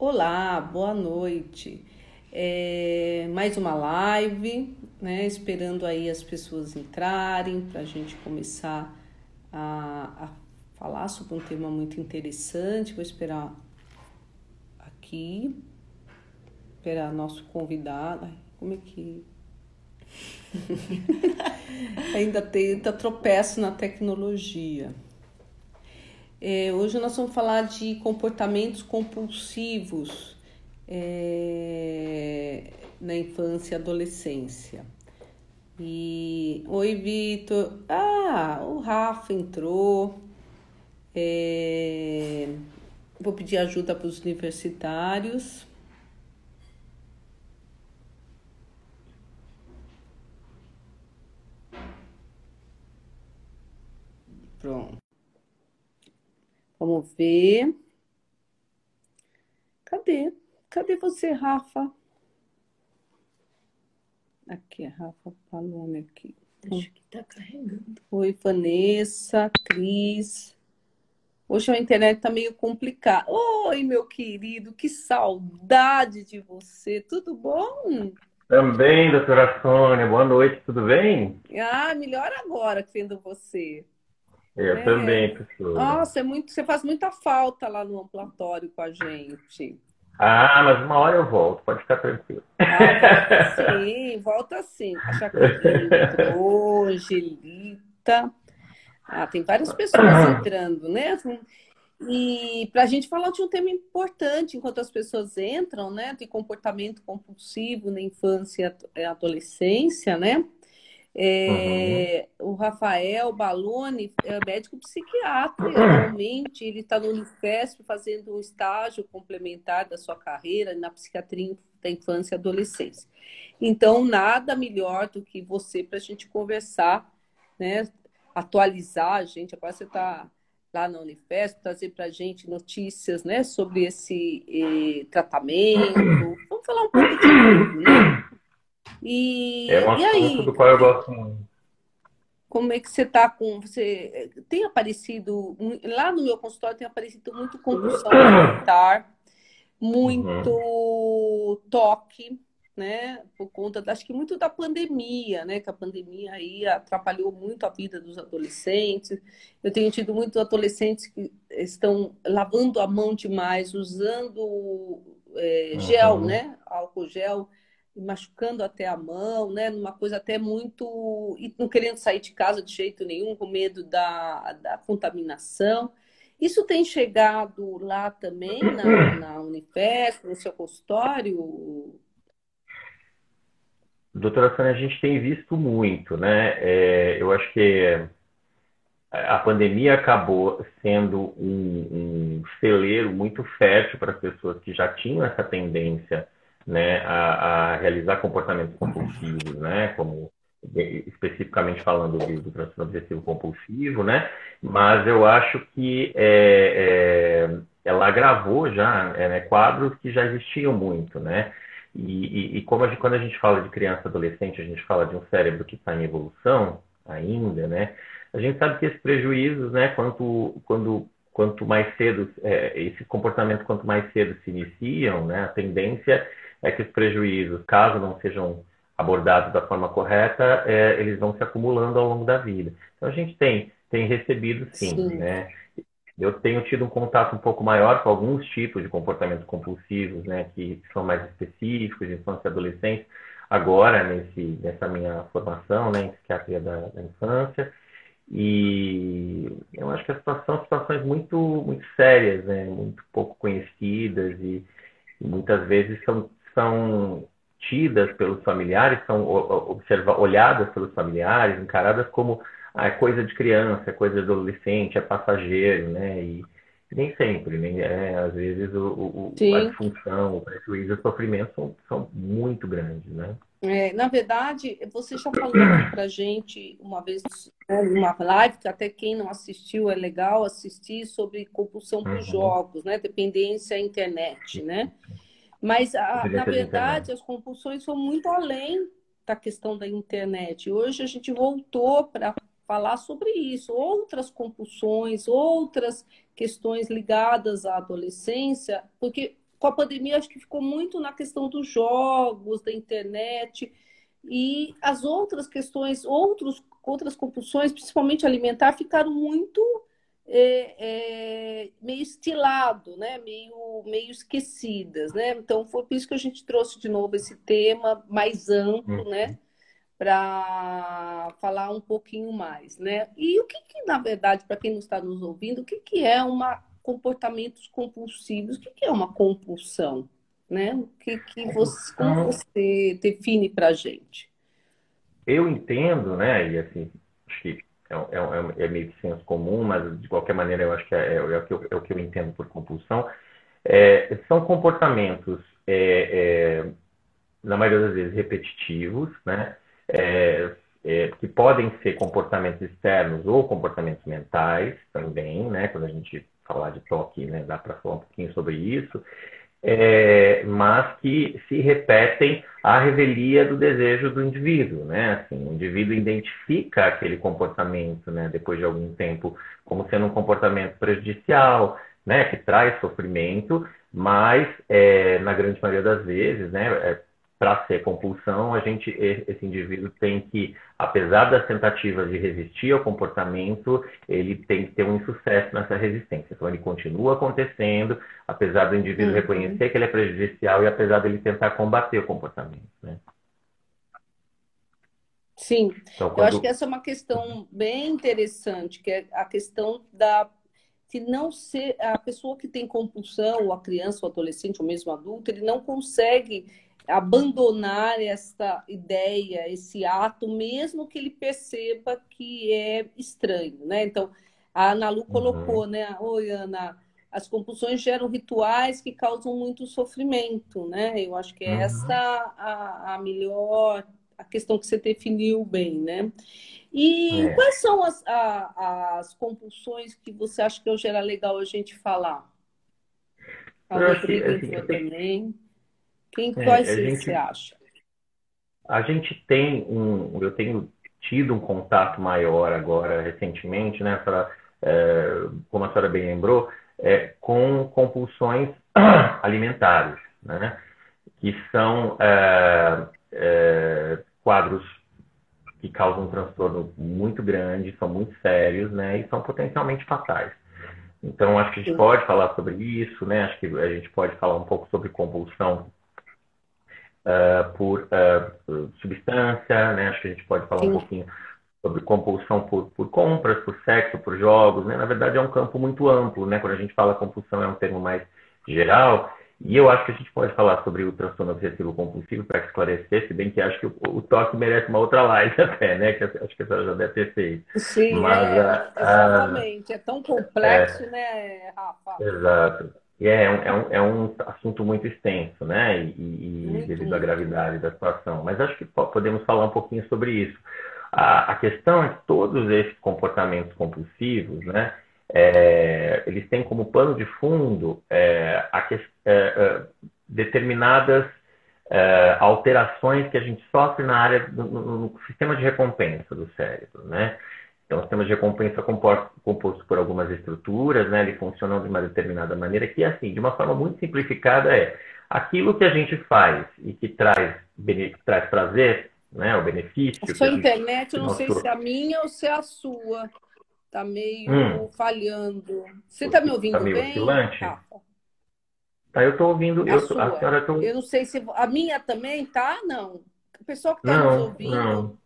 Olá, boa noite. É, mais uma live, né? Esperando aí as pessoas entrarem para a gente começar a, a falar sobre um tema muito interessante. Vou esperar aqui, esperar nosso convidado. Ai, como é que. ainda tenta tropeço na tecnologia. É, hoje nós vamos falar de comportamentos compulsivos é, na infância e adolescência. E oi, Vitor. Ah, o Rafa entrou. É, vou pedir ajuda para os universitários. Pronto. Vamos ver. Cadê? Cadê você, Rafa? Aqui, a Rafa Palome aqui. Acho que tá carregando. Oi, Vanessa, Cris. Hoje a internet tá meio complicada. Oi, meu querido, que saudade de você. Tudo bom? Também, doutora Sônia. Boa noite, tudo bem? Ah, melhor agora que vendo você. Eu É. também, professor. Nossa, é muito, você faz muita falta lá no ambulatório com a gente. Ah, mas uma hora eu volto, pode ficar tranquilo. Ah, volta sim, volta sim. A Jaqueline Angelita. Ah, tem várias pessoas entrando, né? E para a gente falar de um tema importante, enquanto as pessoas entram, né? De comportamento compulsivo na infância e adolescência, né? É, O Rafael Baloni é médico psiquiatra, atualmente ele está no Unifesp fazendo um estágio complementar da sua carreira na psiquiatria da infância e adolescência. Então, nada melhor do que você para a gente conversar, né? atualizar a gente. Agora você está lá na Unifesp, trazer para a gente notícias né? sobre esse eh, tratamento. Vamos falar um pouco de tudo, né? E, É um e assunto aí, do qual eu gosto muito. como é que você está com. Você tem aparecido. Lá no meu consultório tem aparecido muito compulsão alimentar, muito toque, né? Por conta, acho que muito da pandemia, né? Que a pandemia aí atrapalhou muito a vida dos adolescentes. Eu tenho tido muitos adolescentes que estão lavando a mão demais, usando é, gel, Uhum. né? Álcool gel machucando até a mão, né? Numa coisa até muito. E não querendo sair de casa de jeito nenhum, com medo da, da contaminação. Isso tem chegado lá também na, na Unifesp, no seu consultório? Doutora Sônia, a gente tem visto muito, né? É, eu acho que a pandemia acabou sendo um, um celeiro muito fértil para as pessoas que já tinham essa tendência, né, a, a realizar comportamentos compulsivos, né, como de- especificamente falando do, do transtorno obsessivo compulsivo, né? Mas eu acho que é, é, ela agravou já é, né, quadros que já existiam muito, né? E, e- e como a gente- quando a gente fala de criança e adolescente, a gente fala de um cérebro que está em evolução ainda, né? A gente sabe que esses prejuízos, né, quanto, quando, quanto mais cedo, é, esse comportamento quanto mais cedo se iniciam, né, a tendência é que os prejuízos, caso não sejam abordados da forma correta, é, eles vão se acumulando ao longo da vida. Então a gente tem, tem recebido sim, Sim. né? Eu tenho tido um contato um pouco maior com alguns tipos de comportamentos compulsivos, né, que são mais específicos, de infância e adolescência, agora nesse, nessa minha formação, né, em psiquiatria da, da infância. E eu acho que são situações muito, muito sérias, né, muito pouco conhecidas e, e muitas vezes são, são tidas pelos familiares, são observa, olhadas pelos familiares, encaradas como ah, é coisa de criança, é coisa de adolescente, é passageiro, né? E nem sempre, né? É, às vezes o, o, a disfunção, o prejuízo, o sofrimento são, são muito grandes, né? É, na verdade, você já falou pra gente uma vez, né, numa live, que até quem não assistiu é legal assistir, sobre compulsão por Uhum. jogos, né? Dependência à internet, né? Mas, a- na da verdade, as compulsões são muito além da questão da internet. Hoje a gente voltou para falar sobre isso, outras compulsões, outras questões ligadas à adolescência, porque com a pandemia, acho que ficou muito na questão dos jogos, da internet, e as outras questões, outros, outras compulsões, principalmente alimentar, ficaram muito é, é, meio estilado, né? meio, meio esquecidas. Né? Então, foi por isso que a gente trouxe de novo esse tema mais amplo, né? Uhum. para falar um pouquinho mais, né? E o que, que na verdade, para quem não está nos ouvindo, o que, que é uma comportamentos compulsivos? O que, que é uma compulsão? Né? O que, que você, como você define para a gente? Eu entendo, né? E assim, acho que é, é, é, meio que senso comum, mas de qualquer maneira eu acho que é, é, o, que eu, é o que eu entendo por compulsão. são comportamentos, na maioria das vezes, repetitivos, né? que podem ser comportamentos externos ou comportamentos mentais também, né? Quando a gente falar de toque, né? Dá para falar um pouquinho sobre isso. É, mas que se repetem à revelia do desejo do indivíduo, né? Assim, o indivíduo identifica aquele comportamento, né? Depois de algum tempo, como sendo um comportamento prejudicial, né? Que traz sofrimento, mas é, na grande maioria das vezes, né? É, para ser compulsão, a gente, esse indivíduo tem que, apesar das tentativas de resistir ao comportamento, ele tem que ter um insucesso nessa resistência. Então, ele continua acontecendo, apesar do indivíduo uhum. reconhecer que ele é prejudicial e apesar dele tentar combater o comportamento. Né? Sim, então, quando... eu acho que essa é uma questão bem interessante, que é a questão da se não ser a pessoa que tem compulsão, ou a criança, ou adolescente, ou mesmo adulto, ele não consegue abandonar essa ideia, esse ato, mesmo que ele perceba que é estranho, né? Então, a Ana Lu colocou, uhum. né? Oi, Ana, as compulsões geram rituais que causam muito sofrimento, né? Eu acho que é uhum. essa a, a, melhor, a questão que você definiu bem, né? E é. quais são as, a, as compulsões que você acha que hoje era legal a gente falar? A Rodrigo assim, também. Quem, é, quais gente, você acha? A gente tem um, eu tenho tido um contato maior agora recentemente, né, pra, é, como a senhora bem lembrou, é, com compulsões alimentares, né, que são é, é, quadros que causam um transtorno muito grande, são muito sérios, né, e são potencialmente fatais. Então, acho que a gente pode falar sobre isso, né? Acho que a gente pode falar um pouco sobre compulsão uh, por uh, substância, né? Acho que a gente pode falar Sim. um pouquinho sobre compulsão por, por, compras, por sexo, por jogos, né? Na verdade é um campo muito amplo, né? Quando a gente fala compulsão é um termo mais geral, e eu acho que a gente pode falar sobre o transtorno obsessivo compulsivo para esclarecer, se bem que acho que o, o, toque merece uma outra live até, né? Que acho que a senhora já deve ter feito. Sim, Mas, é, a, exatamente. É tão complexo, é, né, Rafa? Exato. E é, é, um, é, um, é um assunto muito extenso, né? E, e devido à gravidade da situação. Mas acho que podemos falar um pouquinho sobre isso. A, a questão é que todos esses comportamentos compulsivos, né? É, eles têm como pano de fundo é, a, é, é, determinadas é, alterações que a gente sofre na área do no, no sistema de recompensa do cérebro, né? Então, o sistema de recompensa composto, composto por algumas estruturas, né? Ele funciona de uma determinada maneira que, assim, de uma forma muito simplificada, é aquilo que a gente faz e que traz, traz prazer, né? O benefício. A sua internet, eu não sei se é a minha ou se é a sua. Tá meio hum. falhando. Você está me ouvindo tá meio bem? Oscilante? Tá. tá, eu estou ouvindo. A, eu, sua. a senhora tô... Eu não sei se. A minha também tá? Não. O pessoal que está nos ouvindo. Não.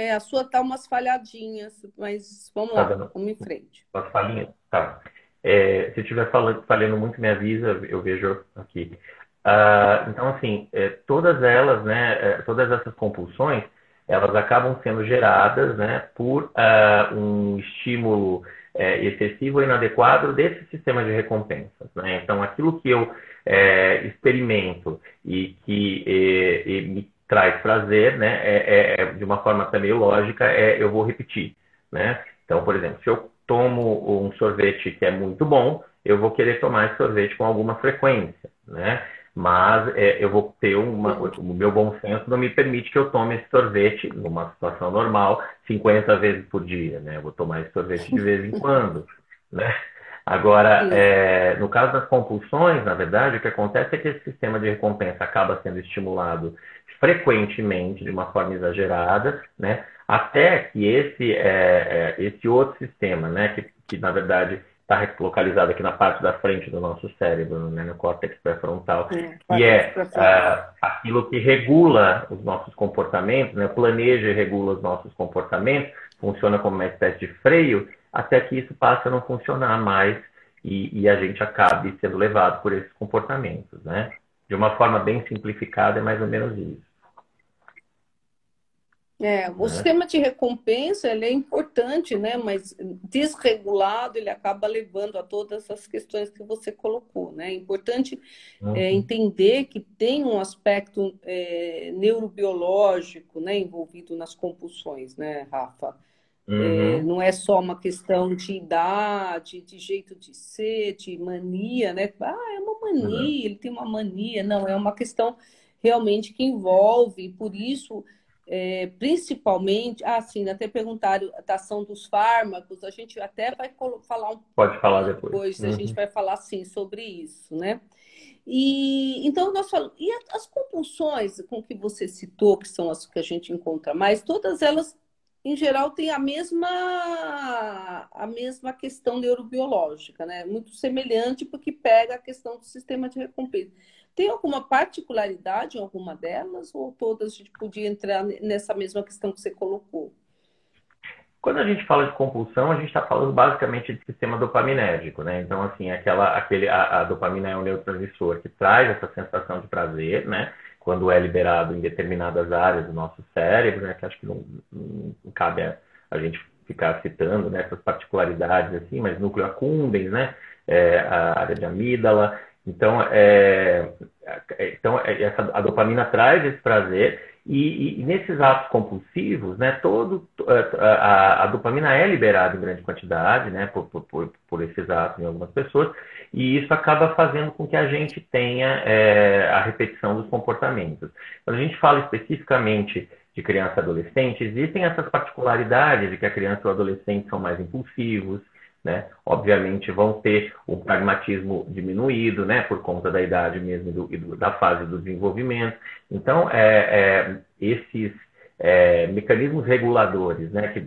É, a sua tá umas falhadinhas, mas vamos tá lá, dando... vamos em frente. Umas falhinhas? Tá. É, se estiver falando, falhando muito, me avisa, eu vejo aqui. Uh, então, assim, é, todas elas, né, é, todas essas compulsões, elas acabam sendo geradas, né, por uh, um estímulo é, excessivo ou inadequado desse sistema de recompensas, né? Então, aquilo que eu é, experimento e que e, e me traz prazer, né? É, é, é, de uma forma também lógica, é, eu vou repetir, né? Então, por exemplo, se eu tomo um sorvete que é muito bom, eu vou querer tomar esse sorvete com alguma frequência, né? Mas é, eu vou ter uma. O meu bom senso não me permite que eu tome esse sorvete, numa situação normal, 50 vezes por dia, né? Eu vou tomar esse sorvete de vez em quando, né? Agora, é, no caso das compulsões, na verdade, o que acontece é que esse sistema de recompensa acaba sendo estimulado frequentemente, de uma forma exagerada, né? até que esse, é, é, esse outro sistema, né? que, que na verdade está localizado aqui na parte da frente do nosso cérebro, né, no córtex pré-frontal, é, que é aquilo que regula os nossos comportamentos, né, planeja e regula os nossos comportamentos, funciona como uma espécie de freio, até que isso passe a não funcionar mais e, e a gente acabe sendo levado por esses comportamentos, né? De uma forma bem simplificada, é mais ou menos isso. É, o né? sistema de recompensa ele é importante, né? Mas desregulado ele acaba levando a todas essas questões que você colocou, né? É importante uhum. é, entender que tem um aspecto é, neurobiológico, né, envolvido nas compulsões, né, Rafa? É, uhum. não é só uma questão de idade, de jeito de ser, de mania, né? Ah, é uma mania, uhum. ele tem uma mania. Não, é uma questão realmente que envolve, por isso é, principalmente, assim, até perguntaram a ação dos fármacos, a gente até vai falar um Pode falar depois. depois uhum. A gente vai falar, sim, sobre isso, né? E então nós falamos, e as compulsões com que você citou, que são as que a gente encontra mais, todas elas, em geral, têm a mesma, a mesma questão neurobiológica, né? Muito semelhante, porque pega a questão do sistema de recompensa. Tem alguma particularidade em alguma delas ou todas a gente podia entrar nessa mesma questão que você colocou? Quando a gente fala de compulsão, a gente está falando basicamente de sistema dopaminérgico, né? Então, assim, aquela, aquele, a, a, dopamina é um neurotransmissor que traz essa sensação de prazer, né? Quando é liberado em determinadas áreas do nosso cérebro, né? Que acho que não, não cabe a, a, gente ficar citando né, essas particularidades, assim, mas núcleo accumbens, né? É, a área de amígdala, então, é, é, então é, essa, a dopamina traz esse prazer e, e, nesses atos compulsivos, né, todo, a, a, dopamina é liberada em grande quantidade, né, por, por, por, esses atos em algumas pessoas, e isso acaba fazendo com que a gente tenha é, a repetição dos comportamentos. Quando a gente fala especificamente de criança e adolescente, existem essas particularidades de que a criança e o adolescente são mais impulsivos, né? Obviamente vão ter o pragmatismo diminuído, né? Por conta da idade mesmo do, e do, da fase do desenvolvimento. Então, é, é, esses é, mecanismos reguladores, né? Que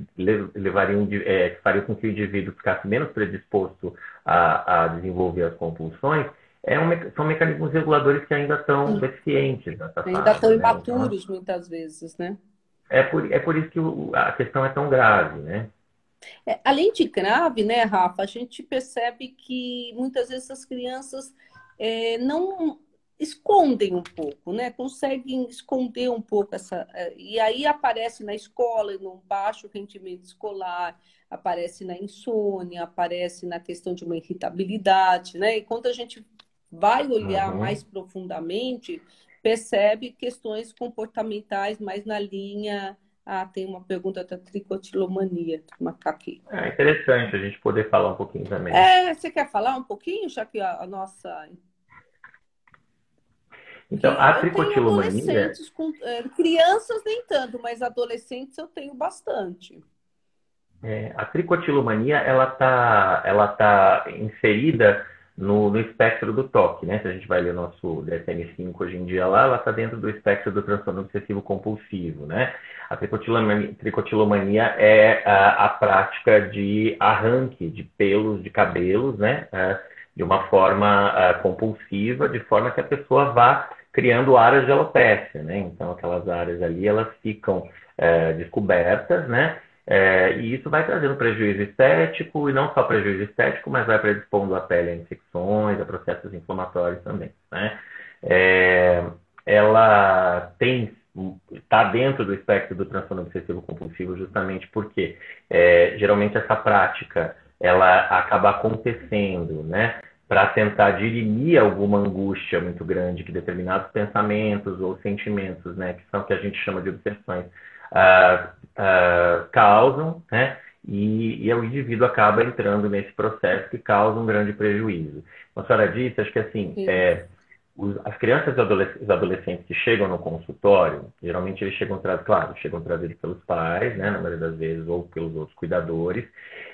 levariam, é, que fariam com que o indivíduo ficasse menos predisposto a, a desenvolver as compulsões, é um, são mecanismos reguladores que ainda estão deficientes. Ainda estão né? imaturos, então, muitas vezes, né? É por, é por isso que o, a questão é tão grave, né? É, além de grave, né, Rafa, a gente percebe que muitas vezes as crianças é, não escondem um pouco, né? Conseguem esconder um pouco essa. É, e aí aparece na escola, no baixo rendimento escolar, aparece na insônia, aparece na questão de uma irritabilidade, né? E quando a gente vai olhar uhum. mais profundamente, percebe questões comportamentais mais na linha ah, tem uma pergunta da tricotilomania. Vou aqui. É interessante a gente poder falar um pouquinho também. É, você quer falar um pouquinho, já que a, a nossa. Então, a tricotilomania. Com, é, crianças nem tanto, mas adolescentes eu tenho bastante. É, a tricotilomania ela está ela tá inserida no, no espectro do toque, né? Se a gente vai ler nosso DSM-5 hoje em dia lá, ela está dentro do espectro do transtorno obsessivo compulsivo, né? A tricotilomania, tricotilomania é a, a, prática de arranque de pelos de cabelos, né? É, de uma forma compulsiva, de forma que a pessoa vá criando áreas de alopécia, né? Então, aquelas áreas ali, elas ficam uh, descobertas, né? É, e isso vai trazendo prejuízo estético, e não só prejuízo estético, mas vai predispondo a pele a infecções, a processos inflamatórios também. Né? É, ela tem está dentro do espectro do transtorno obsessivo compulsivo justamente porque é, geralmente essa prática ela acaba acontecendo, né, para tentar dirimir alguma angústia muito grande que determinados pensamentos ou sentimentos, né, que são que a gente chama de obsessões, causam, né? E, e, o indivíduo acaba entrando nesse processo que causa um grande prejuízo. A senhora disse, acho que assim, é, as crianças e os adolescentes que chegam no consultório, geralmente eles chegam, claro, chegam trazidos pelos pais, né, na maioria das vezes, ou pelos outros cuidadores,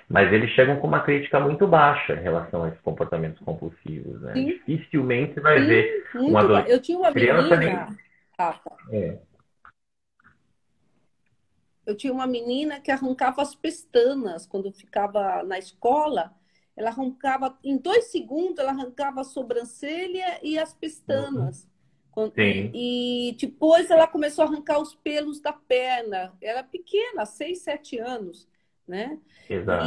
mas eles chegam com uma crítica muito baixa em relação a esses comportamentos compulsivos, né? Dificilmente vai Sim, ver um ba- adolescente. Eu tinha uma Criança menina, Rafa, É. eu tinha uma menina que arrancava as pestanas quando ficava na escola. Ela arrancava, em dois segundos, ela arrancava a sobrancelha e as pestanas. Quando- Sim. E depois ela começou a arrancar os pelos da perna. Era pequena, seis, sete anos, né?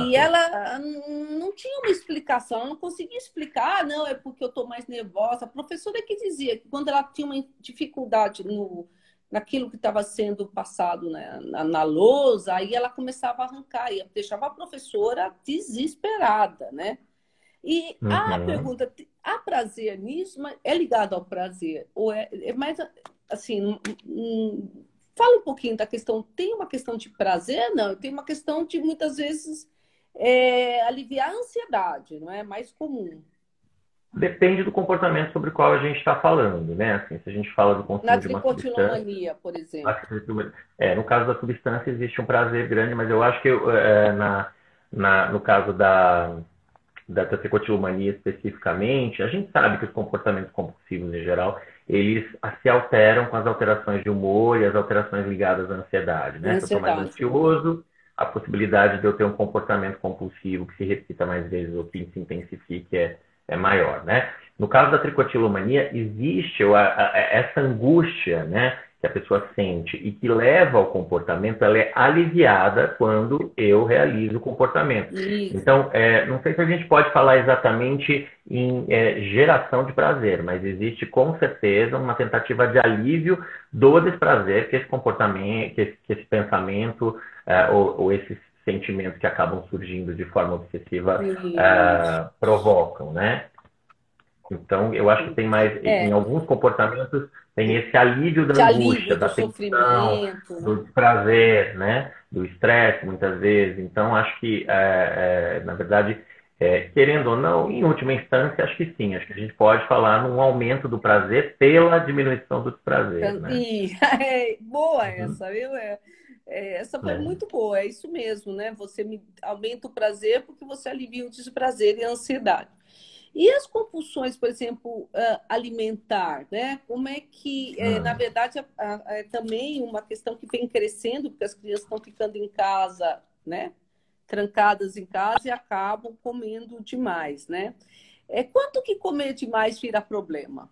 E ela hum, não tinha uma explicação, ela não conseguia explicar, ah, não, é porque eu estou mais nervosa. A professora que dizia que quando ela tinha uma dificuldade no, naquilo que estava sendo passado né, na, na lousa, aí ela começava a arrancar, e deixava a professora desesperada, né? E a Uhum. pergunta, há prazer nisso? Mas é ligado ao prazer? Ou é, é mais, assim, hum, hum, fala um pouquinho da questão, tem uma questão de prazer? Não, tem uma questão de, muitas vezes, é, aliviar a ansiedade, não é? Mais comum. Depende do comportamento sobre o qual a gente está falando, né? Assim, se a gente fala do consumo Na de uma substância, tricotilomania, por exemplo. É, no caso da substância existe um prazer grande, mas eu acho que é, na, na, no caso da, da tricotilomania especificamente, a gente sabe que os comportamentos compulsivos em geral, eles se alteram com as alterações de humor e as alterações ligadas à ansiedade, né? Se eu estou mais Ansiedade. ansioso, a possibilidade de eu ter um comportamento compulsivo que se repita mais vezes ou que se intensifique é, é maior, né? No caso da tricotilomania, existe essa angústia, né, que a pessoa sente e que leva ao comportamento, ela é aliviada quando eu realizo o comportamento. Isso. Então, é, não sei se a gente pode falar exatamente em é, geração de prazer, mas existe com certeza uma tentativa de alívio do desprazer que esse comportamento, que esse, que esse pensamento é, ou, ou esses sentimentos que acabam surgindo de forma obsessiva ah, provocam, né? Então, eu acho que tem mais, É. em alguns comportamentos, tem esse alívio da De angústia, alívio da do tensão, sofrimento. do desprazer, né? Do estresse, muitas vezes. Então, acho que, é, é, na verdade, é, querendo ou não, em última instância, acho que sim. Acho que a gente pode falar num aumento do prazer pela diminuição do desprazer, né? É, boa Uhum. essa, viu? É, é, essa foi É. muito boa, é isso mesmo, né? Você me aumenta o prazer porque você alivia o desprazer e a ansiedade. E as compulsões, por exemplo, ah, alimentar, né? Como é que, é, Hum. na verdade, é, é também uma questão que vem crescendo, porque as crianças estão ficando em casa, né? Trancadas em casa e acabam comendo demais, né? É, quanto que comer demais vira problema?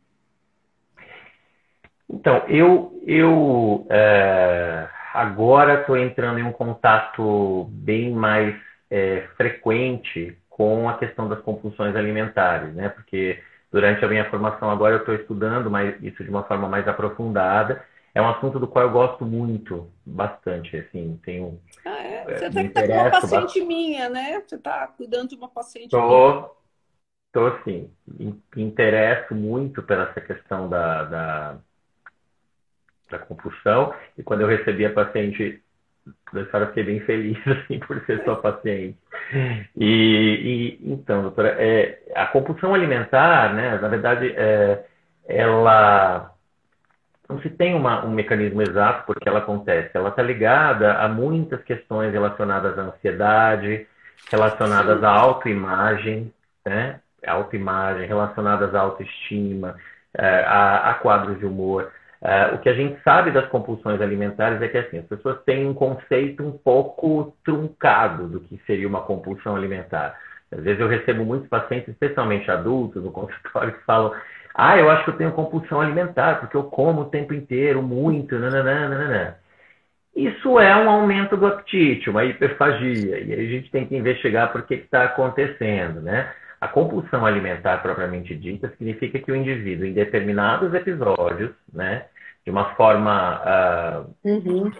Então, eu, eu é, agora estou entrando em um contato bem mais é, frequente com a questão das compulsões alimentares, né? Porque durante a minha formação agora eu estou estudando mais, isso de uma forma mais aprofundada. É um assunto do qual eu gosto muito, bastante, assim, tenho Ah, é? É, Você está com uma paciente minha, né? Você está cuidando de uma paciente minha. Tô, assim, me me interesso muito pela essa questão da, da, da compulsão. E quando eu recebi a paciente, senhora, fiquei bem feliz, assim, por ser sua paciente. E, e, então, doutora, é, a compulsão alimentar, né, na verdade, é, ela não se tem uma, um mecanismo exato porque ela acontece. Ela está ligada a muitas questões relacionadas à ansiedade, relacionadas Sim. à autoimagem, né? Autoimagem, relacionadas à autoestima, eh, a, a quadros de humor. Eh, o que a gente sabe das compulsões alimentares é que assim, as pessoas têm um conceito um pouco truncado do que seria uma compulsão alimentar. Às vezes eu recebo muitos pacientes, especialmente adultos, no consultório, que falam ah, eu acho que eu tenho compulsão alimentar, porque eu como o tempo inteiro, muito, nananã. Isso é um aumento do apetite, uma hiperfagia, e aí a gente tem que investigar por que está acontecendo, né? A compulsão alimentar propriamente dita significa que o indivíduo, em determinados episódios, né, de uma forma ah, Uhum.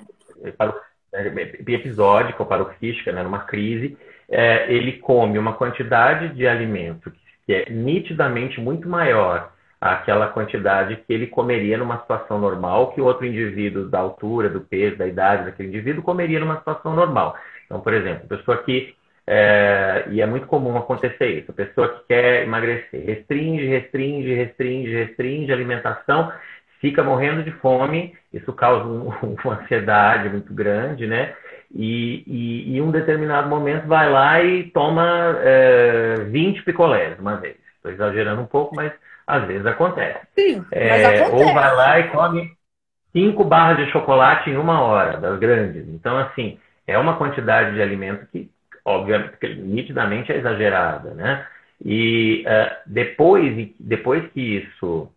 paro- é, episódica ou paroxística, né, numa crise, é, ele come uma quantidade de alimento que é nitidamente muito maior àquela quantidade que ele comeria numa situação normal, que outro indivíduo da altura, do peso, da idade daquele indivíduo comeria numa situação normal. Então, por exemplo, a pessoa que é, e é muito comum acontecer isso. A pessoa que quer emagrecer restringe, restringe, restringe, restringe a alimentação, fica morrendo de fome, isso causa um, uma ansiedade muito grande, né? E, e, em um determinado momento vai lá e toma é, 20 picolés uma vez. Estou exagerando um pouco, mas às vezes acontece. Sim, é, acontece. Ou vai lá e come cinco barras de chocolate em uma hora, das grandes. Então, assim, é uma quantidade de alimento que, obviamente, nitidamente é exagerada, né? E uh, depois, depois que isso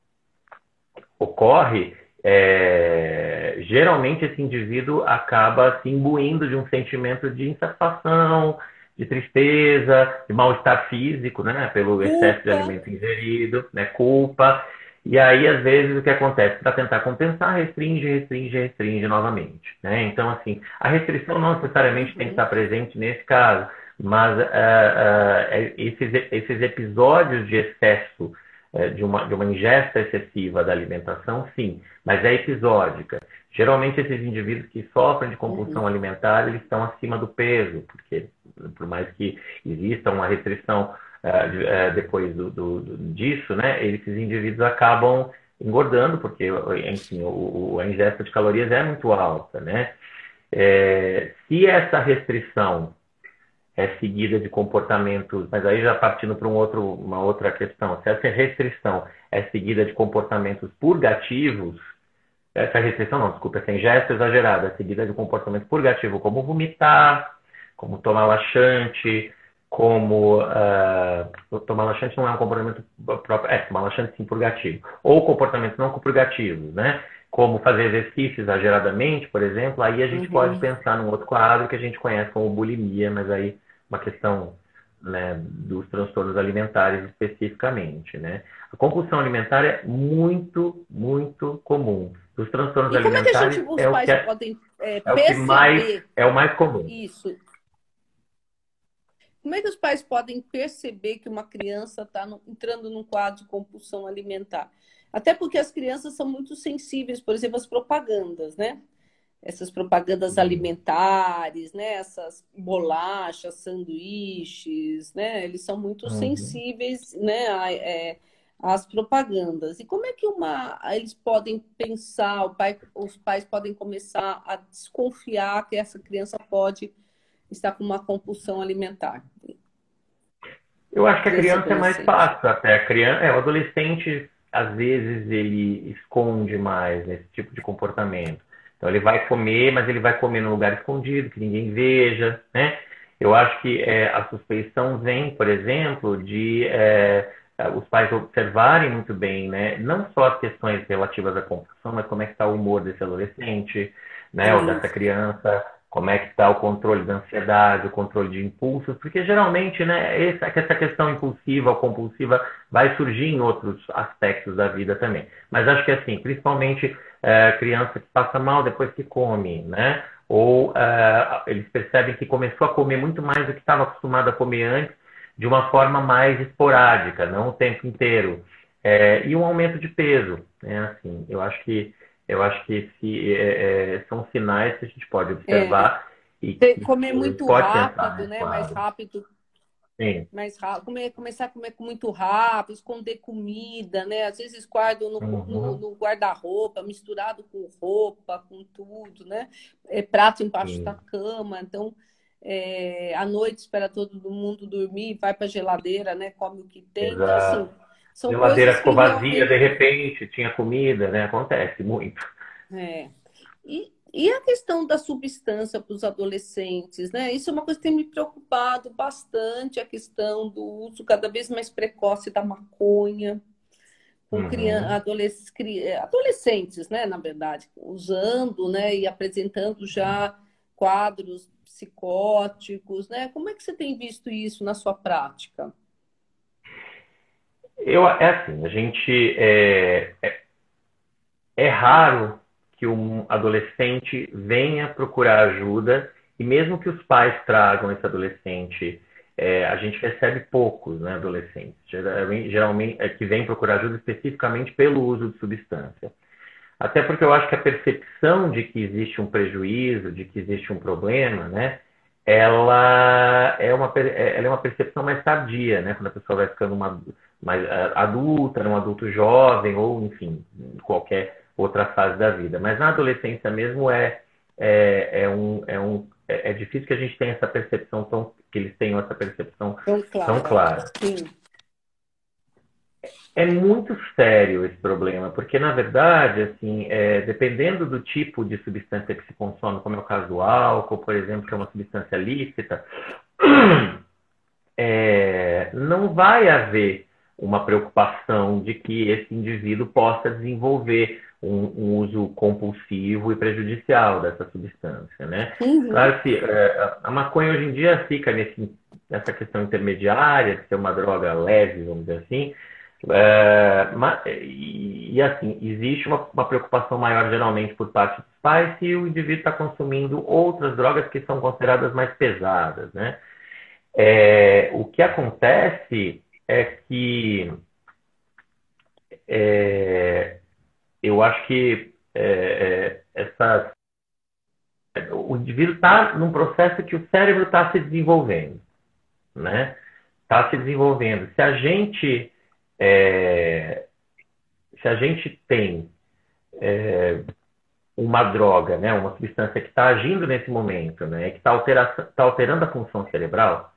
ocorre, é, geralmente esse indivíduo acaba se imbuindo de um sentimento de insatisfação, de tristeza, de mal-estar físico, né, pelo excesso de alimento ingerido, né, culpa. E aí, às vezes, o que acontece? Para tentar compensar, restringe, restringe, restringe novamente. Né? Então, assim, a restrição não necessariamente tem que estar presente nesse caso, mas uh, uh, esses, esses episódios de excesso é, de uma, de uma ingesta excessiva da alimentação, sim, mas é episódica. Geralmente, esses indivíduos que sofrem de compulsão uhum. alimentar, eles estão acima do peso, porque por mais que exista uma restrição uh, uh, depois do, do, disso, né, esses indivíduos acabam engordando, porque, enfim, o, a ingesta de calorias é muito alta, né? É, se essa restrição é seguida de comportamentos, mas aí já partindo para um outro, uma outra questão, se essa restrição é seguida de comportamentos purgativos, essa restrição não, desculpa, essa ingesta exagerada é seguida de comportamento purgativo, como vomitar, como tomar laxante, como uh, tomar laxante não é um comportamento próprio, é, tomar laxante sim purgativo, ou comportamentos não purgativos, né? Como fazer exercício exageradamente, por exemplo, aí a gente uhum. pode pensar num outro quadro que a gente conhece como bulimia, mas aí uma questão né, dos transtornos alimentares especificamente, né? A compulsão alimentar é muito, muito comum. Os transtornos e alimentares como é que, gente, os é, pais o que é, podem é, é o que mais é o mais comum. Isso. Como é que os pais podem perceber que uma criança está entrando num quadro de compulsão alimentar? Até porque as crianças são muito sensíveis, por exemplo, às propagandas, né? essas propagandas alimentares, né? Essas bolachas, sanduíches, né? Eles são muito uhum. sensíveis, né? A, é, às propagandas. E como é que uma, eles podem pensar, pai, os pais podem começar a desconfiar que essa criança pode estar com uma compulsão alimentar? Eu acho que a criança é mais fácil até. A criança, é, o adolescente, às vezes, ele esconde mais esse tipo de comportamento. Então ele vai comer, mas ele vai comer num lugar escondido, que ninguém veja, né? Eu acho que é, a suspeição vem, por exemplo, de é, os pais observarem muito bem, né? Não só as questões relativas à compulsão, mas como é que está o humor desse adolescente, né? Ou dessa criança, como é que está o controle da ansiedade, o controle de impulsos, porque geralmente, né, essa, questão impulsiva ou compulsiva vai surgir em outros aspectos da vida também. Mas acho que assim, principalmente é, criança que passa mal depois que come, né? Ou é, eles percebem que começou a comer muito mais do que estava acostumado a comer antes, de uma forma mais esporádica, não o tempo inteiro. É, e um aumento de peso, né? Assim, eu acho que eu acho que esse, é, é, são sinais que a gente pode observar. É. E, comer muito rápido, né? Mais rápido. Sim. Mais rápido. Comer, começar a comer muito rápido, esconder comida, né? Às vezes guardam no, uhum. no, no guarda-roupa, misturado com roupa, com tudo, né? É, prato embaixo Sim. da cama. Então, é, à noite espera todo mundo dormir, vai para a geladeira, né? Come o que tem. Exato. Então, assim, são Geladeira ficou vazia, de repente, tinha comida, né? Acontece muito. É. E, e a questão da substância para os adolescentes, né? Isso é uma coisa que tem me preocupado bastante, a questão do uso cada vez mais precoce da maconha, com uhum. criança, adolescentes, né, na verdade, usando, né, e apresentando já quadros psicóticos, né? Como é que você tem visto isso na sua prática? Eu, é assim, a gente é, é, é raro que um adolescente venha procurar ajuda e mesmo que os pais tragam esse adolescente, é, a gente recebe poucos né, adolescentes, geralmente, geralmente é, que vêm procurar ajuda especificamente pelo uso de substância. Até porque eu acho que a percepção de que existe um prejuízo, de que existe um problema, né, ela é uma, ela é uma percepção mais tardia, né? Quando a pessoa vai ficando uma, mais adulta, um adulto jovem, ou enfim, qualquer outra fase da vida. Mas na adolescência mesmo é, é, é um, é, um, é, é difícil que a gente tenha essa percepção tão, que eles tenham essa percepção tão clara. Tão clara. Sim. É muito sério esse problema, porque na verdade, assim, é, dependendo do tipo de substância que se consome, como é o caso do álcool, por exemplo, que é uma substância lícita, é, não vai haver uma preocupação de que esse indivíduo possa desenvolver um, um uso compulsivo e prejudicial dessa substância, né? Uhum. Claro que é, a maconha hoje em dia fica nesse, nessa questão intermediária de ser uma droga leve, vamos dizer assim, é, e, e, assim, existe uma, uma, preocupação maior geralmente por parte dos pais se o indivíduo está consumindo outras drogas que são consideradas mais pesadas, né? É, o que acontece é que é, eu acho que é, é, essa, o indivíduo está num processo que o cérebro está se desenvolvendo, né? Está se desenvolvendo. Se a gente é, se a gente tem é, uma droga, né, uma substância que está agindo nesse momento, né, que está tá alterando a função cerebral,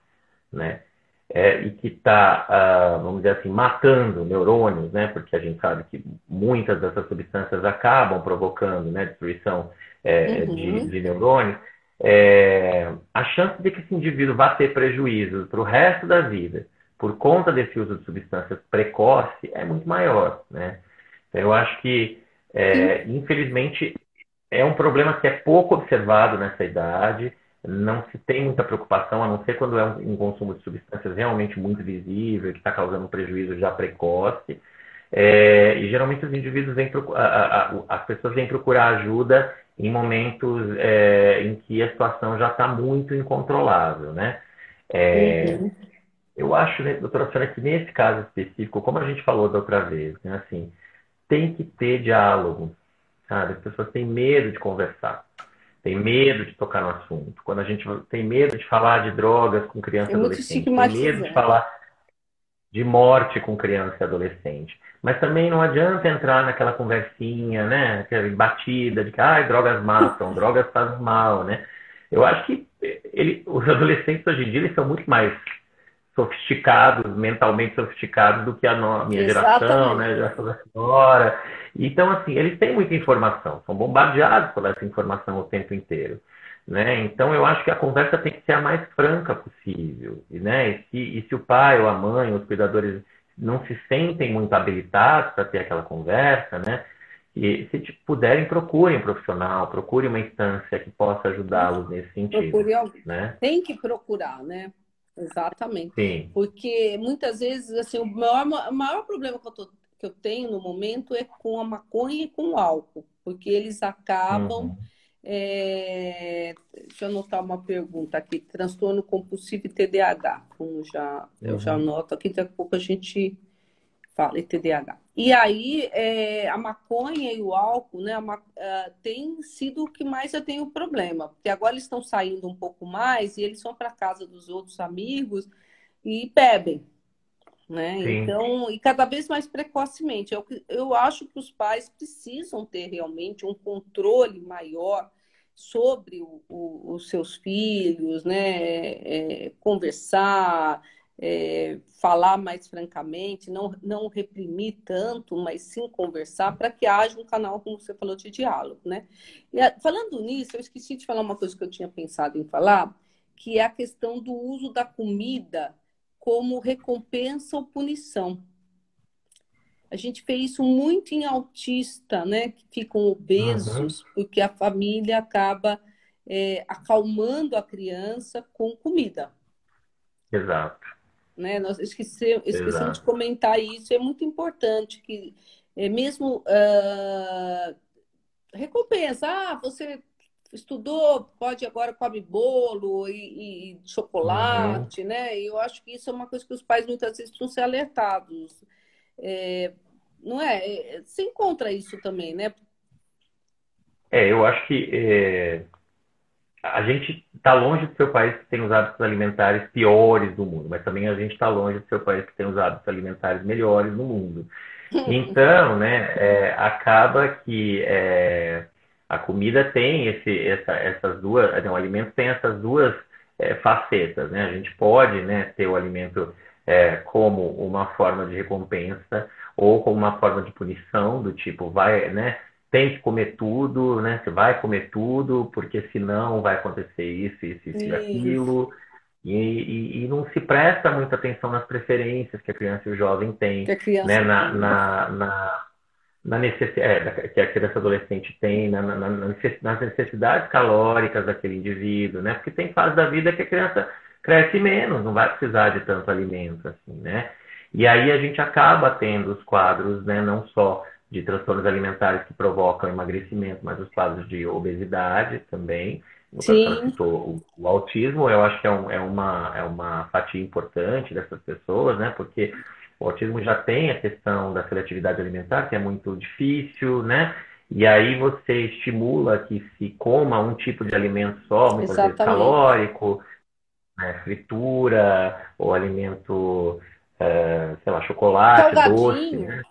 né, é, e que está, ah, vamos dizer assim, matando neurônios, né, porque a gente sabe que muitas dessas substâncias acabam provocando né, destruição é, uhum. de, de, neurônios, é, a chance de que esse indivíduo vá ter prejuízos para o resto da vida por conta desse uso de substâncias precoce é muito maior, né? Então, eu acho que, é, infelizmente, é um problema que é pouco observado nessa idade, não se tem muita preocupação, a não ser quando é um, um consumo de substâncias realmente muito visível, que está causando um prejuízo já precoce. É, e geralmente os indivíduos vêm a, a, a, as pessoas vêm procurar ajuda em momentos é, em que a situação já está muito incontrolável, né? É, uhum. Eu acho, né, doutora Sônia, que nesse caso específico, como a gente falou da outra vez, né, assim, tem que ter diálogo, sabe? As pessoas têm medo de conversar, têm medo de tocar no assunto. Quando a gente tem medo de falar de drogas com criança e adolescente, tem medo de falar de morte com criança e adolescente. Mas também não adianta entrar naquela conversinha, né? Aquela batida de que ah, drogas matam, drogas fazem mal, né? Eu acho que ele, os adolescentes hoje em dia eles são muito mais sofisticados, mentalmente sofisticados do que a minha Exatamente. geração, né, geração da senhora. Então, assim, eles têm muita informação, são bombardeados por essa informação o tempo inteiro. Né? Então, eu acho que a conversa tem que ser a mais franca possível. Né? E, se, e se o pai ou a mãe, os cuidadores, não se sentem muito habilitados para ter aquela conversa, né? E se puderem, procurem um profissional, procurem uma instância que possa ajudá-los nesse sentido. Procure alguém. Né? Tem que procurar, né? Exatamente. Sim. Porque muitas vezes, assim, o maior, o maior problema que eu, tô, que eu tenho no momento é com a maconha e com o álcool, porque eles acabam. Uhum. É... Deixa eu anotar uma pergunta aqui: transtorno compulsivo e TDAH. Como já, uhum. eu já anoto aqui, daqui a pouco a gente fala, e TDAH. E aí, é, a maconha e o álcool, né, uh, tem sido o que mais eu tenho problema. Porque agora eles estão saindo um pouco mais e eles vão para casa dos outros amigos e bebem. Né? Então, e cada vez mais precocemente. Eu, eu acho que os pais precisam ter realmente um controle maior sobre o, o, os seus filhos, né? É, conversar, é, falar mais francamente, não, não reprimir tanto, mas sim conversar para que haja um canal, como você falou, de diálogo, né? E, falando nisso, eu esqueci de falar uma coisa que eu tinha pensado em falar, que é a questão do uso da comida como recompensa ou punição. A gente vê isso muito em autista, né? Que ficam obesos, uhum. porque a família acaba é, acalmando a criança com comida. Exato né? Nós esquecemos, esquecemos de comentar isso, é muito importante que é mesmo uh, recompensa, ah, você estudou, pode agora come bolo e, e chocolate, uhum. né? E eu acho que isso é uma coisa que os pais muitas vezes precisam ser alertados. É, não é? Você encontra isso também, né? É, eu acho que é, a gente está longe do seu país que tem os hábitos alimentares piores do mundo, mas também a gente está longe do seu país que tem os hábitos alimentares melhores no mundo. Então, né, é, acaba que é, a comida tem esse, essa, essas duas, né, o alimento tem essas duas é, facetas, né? A gente pode, né, ter o alimento é, como uma forma de recompensa ou como uma forma de punição, do tipo, vai, né, tem que comer tudo, né? Você vai comer tudo, porque senão vai acontecer isso, isso, isso, e aquilo. E, e, e, não se presta muita atenção nas preferências que a criança e o jovem têm, né? na, na, na, na necessidade, é, que a criança adolescente tem, na, na, nas necessidades calóricas daquele indivíduo, né? Porque tem fase da vida que a criança cresce menos, não vai precisar de tanto alimento, assim, né? E aí a gente acaba tendo os quadros, né? Não só de transtornos alimentares que provocam emagrecimento, mas os quadros de obesidade também. Sim. O, o, autismo, eu acho que é, um, é, uma, é uma fatia importante dessas pessoas, né? Porque o autismo já tem a questão da seletividade alimentar, que é muito difícil, né? E aí você estimula que se coma um tipo de alimento só, muitas vezes calórico, né? fritura, ou alimento, uh, sei lá, chocolate, doce, né?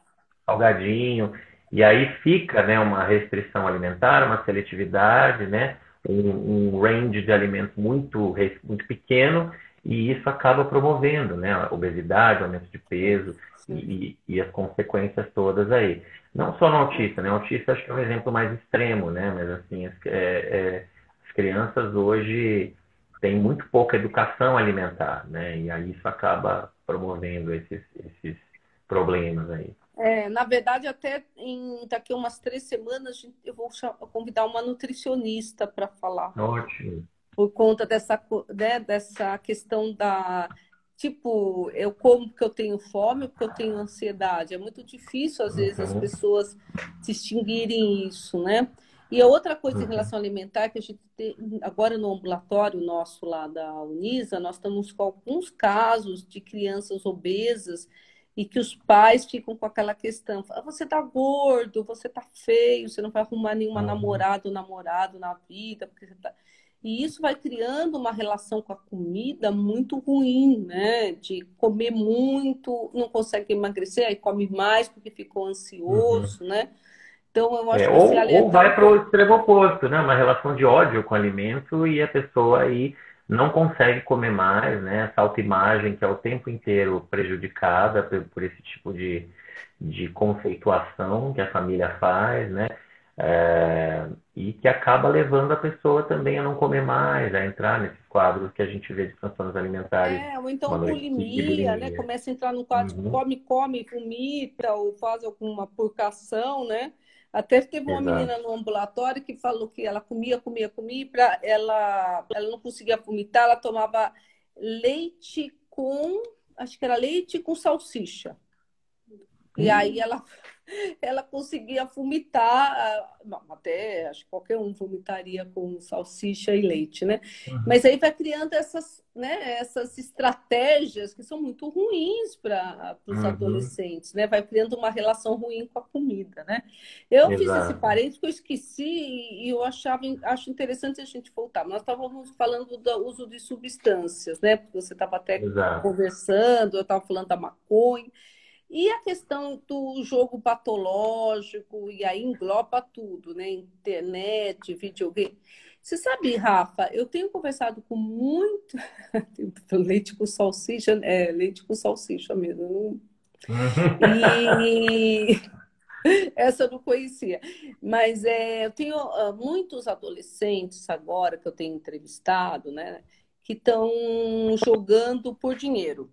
Salgadinho. E aí fica né, uma restrição alimentar, uma seletividade, né, um, um range de alimentos muito, muito pequeno, e isso acaba promovendo né, a obesidade, aumento de peso e, e, as consequências todas aí. Não só no autista, né? O autista acho que é um exemplo mais extremo, né? Mas assim, as, é, é, as crianças hoje têm muito pouca educação alimentar, né? E aí isso acaba promovendo esses, esses problemas aí. É, na verdade, até em, daqui a umas três semanas eu vou convidar uma nutricionista para falar. Ótimo. Por conta dessa, né, dessa questão da. Tipo, eu como porque eu tenho fome, porque eu tenho ansiedade. É muito difícil, às vezes, uhum. as pessoas distinguirem isso, né? E a outra coisa uhum. em relação alimentar, que a gente tem, agora no ambulatório nosso lá da Unisa, nós estamos com alguns casos de crianças obesas e que os pais ficam com aquela questão: você tá gordo, você tá feio, você não vai arrumar nenhuma uhum. namorada ou namorado na vida, porque você tá... E isso vai criando uma relação com a comida muito ruim, né? De comer muito, não consegue emagrecer, aí come mais porque ficou ansioso, uhum. né? Então, eu acho é, que ou, ou vai para o extremo oposto, né? Uma relação de ódio com o alimento e a pessoa aí não consegue comer mais, né? Essa autoimagem que é o tempo inteiro prejudicada por, por esse tipo de, de conceituação que a família faz, né? É, e que acaba levando a pessoa também a não comer mais, a entrar nesses quadros que a gente vê de transtornos alimentares. É, ou então bulimia, bulimia, né? Começa a entrar no quadro uhum. come, come, vomita, ou faz alguma purcação, né? Até teve uma Exato. menina no ambulatório que falou que ela comia, comia, comia, para ela, ela não conseguia vomitar, ela tomava leite com, acho que era leite com salsicha. E aí ela ela conseguia vomitar, ah, até acho que qualquer um vomitaria com salsicha e leite, né? Uhum. Mas aí vai criando essas, né, essas estratégias que são muito ruins para os uhum. adolescentes, né? Vai criando uma relação ruim com a comida, né? Eu Exato. fiz esse parênteses que eu esqueci e eu achava, acho interessante a gente voltar. Nós estávamos falando do uso de substâncias, né? Porque você estava até Exato. conversando, eu estava falando da maconha. E a questão do jogo patológico, e aí engloba tudo, né? Internet, videogame. Você sabe, Rafa, eu tenho conversado com muito. leite com salsicha, é, leite com salsicha mesmo. E essa eu não conhecia. Mas é, eu tenho uh, muitos adolescentes agora que eu tenho entrevistado, né? Que estão jogando por dinheiro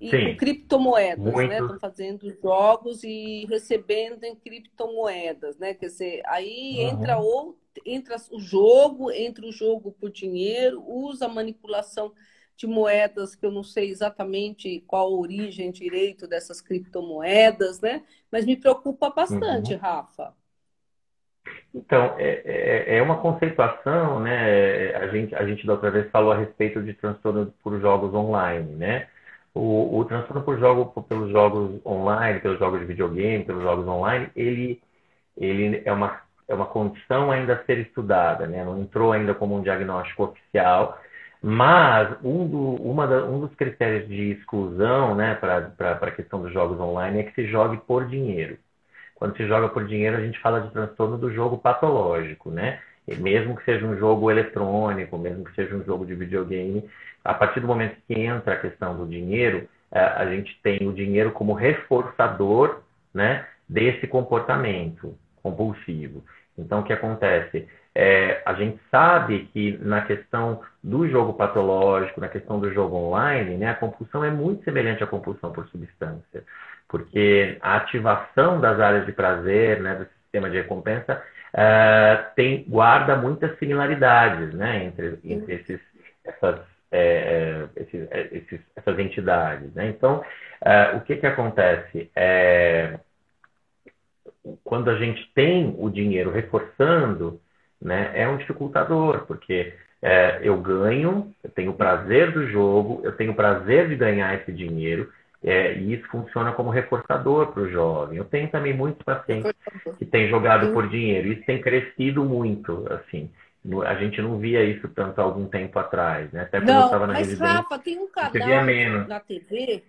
e Sim. com criptomoedas, né? Muito. né? Estão fazendo jogos e recebendo em criptomoedas, né? Quer dizer, aí uhum. entra o, entra o jogo, entra o jogo por dinheiro, usa a manipulação de moedas que eu não sei exatamente qual a origem direito dessas criptomoedas, né? Mas me preocupa bastante, uhum. Rafa. Então, é, é, é, uma conceituação, né? A gente, a gente da outra vez falou a respeito de transtorno por jogos online, né? O, o transtorno por jogo, pelos jogos online, pelos jogos de videogame, pelos jogos online, ele, ele é uma é uma condição ainda a ser estudada, né? Não entrou ainda como um diagnóstico oficial, mas um, do, uma da, um dos critérios de exclusão, né, para a questão dos jogos online é que se jogue por dinheiro. Quando se joga por dinheiro, a gente fala de transtorno do jogo patológico, né? Mesmo que seja um jogo eletrônico, mesmo que seja um jogo de videogame, a partir do momento que entra a questão do dinheiro, é, a gente tem o dinheiro como reforçador, né, desse comportamento compulsivo. Então, o que acontece? É, a gente sabe que na questão do jogo patológico, na questão do jogo online, né, a compulsão é muito semelhante à compulsão por substância porque a ativação das áreas de prazer, né, do sistema de recompensa, uh, tem, guarda muitas similaridades né, entre, entre esses, essas, é, esses, esses, essas entidades. Né? Então, uh, o que, que acontece? É, quando a gente tem o dinheiro reforçando, né, é um dificultador, porque é, eu ganho, eu tenho o prazer do jogo, eu tenho o prazer de ganhar esse dinheiro, é, e isso funciona como reforçador para o jovem. Eu tenho também muitos pacientes que têm jogado por dinheiro. Isso tem crescido muito, assim. A gente não via isso tanto há algum tempo atrás, né? Até quando não, eu estava na mas Rafa, tem um canal na TV,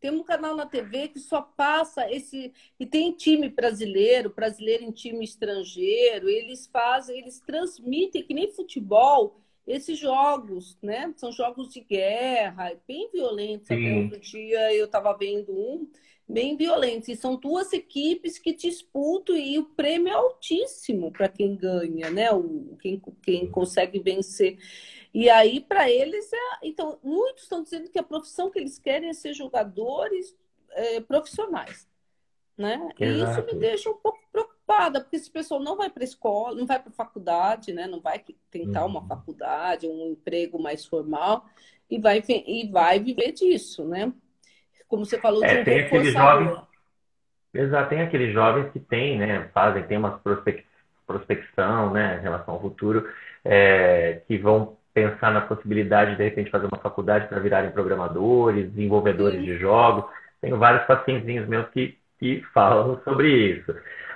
tem um canal na TV que só passa esse e tem time brasileiro, brasileiro em time estrangeiro. Eles fazem, eles transmitem que nem futebol esses jogos, né? São jogos de guerra, bem violentos. Sim. Até outro dia eu estava vendo um bem violentos. E são duas equipes que disputam e o prêmio é altíssimo para quem ganha, né? O, quem, quem consegue vencer. E aí, para eles, é... então, muitos estão dizendo que a profissão que eles querem é ser jogadores é, profissionais. Né? E isso me deixa um pouco preocupada, porque esse pessoal não vai para a escola, não vai para a faculdade, né? não vai tentar uma uhum. faculdade, um emprego mais formal, e vai, e vai viver disso, né? Como você falou, é, de um tem aqueles jovens, Exato, tem aqueles jovens que têm, né, fazem, tem uma prospecção, né, em relação ao futuro, é, que vão pensar na possibilidade de, de repente, fazer uma faculdade para virarem programadores, desenvolvedores Sim. de jogos. Tenho vários pacientes meus que que falam sobre isso.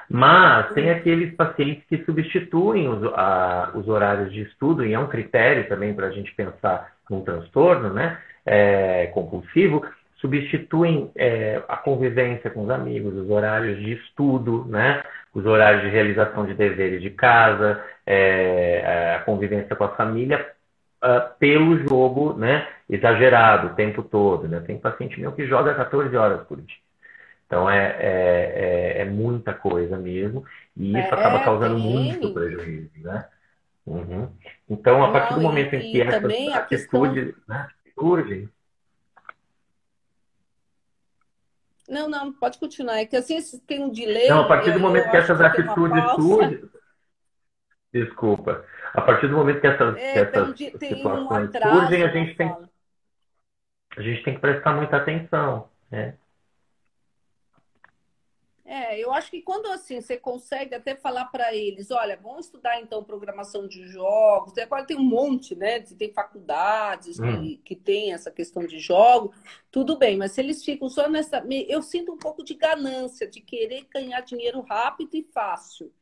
Mas tem aqueles pacientes que substituem os, a, os horários de estudo, e é um critério também para a gente pensar num transtorno né, é, compulsivo, substituem é, a convivência com os amigos, os horários de estudo, né, os horários de realização de deveres de casa, é, a convivência com a família, uh, pelo jogo né, exagerado o tempo todo. Né? Tem paciente meu que joga 14 horas por dia. Então é, é, é, é muita coisa mesmo, e isso é, acaba causando muito prejuízo, né? Uhum. Então, a partir Não, do momento e, em que essas atitudes questão... né, surgem. Não, não, pode continuar. É que assim tem um delay. Não, a partir do momento que essas atitudes surgem. Desculpa. A partir do momento que essas, é, que essas tem, tem situações um surgem, a gente, tem, a gente tem que prestar muita atenção. Né? É, eu acho que quando assim você consegue até falar para eles, olha, vamos estudar então programação de jogos. Agora tem um monte, né? Tem faculdades hum. que, que tem essa questão de jogo, tudo bem, mas se eles ficam só nessa. Eu sinto um pouco de ganância, de querer ganhar dinheiro rápido e fácil.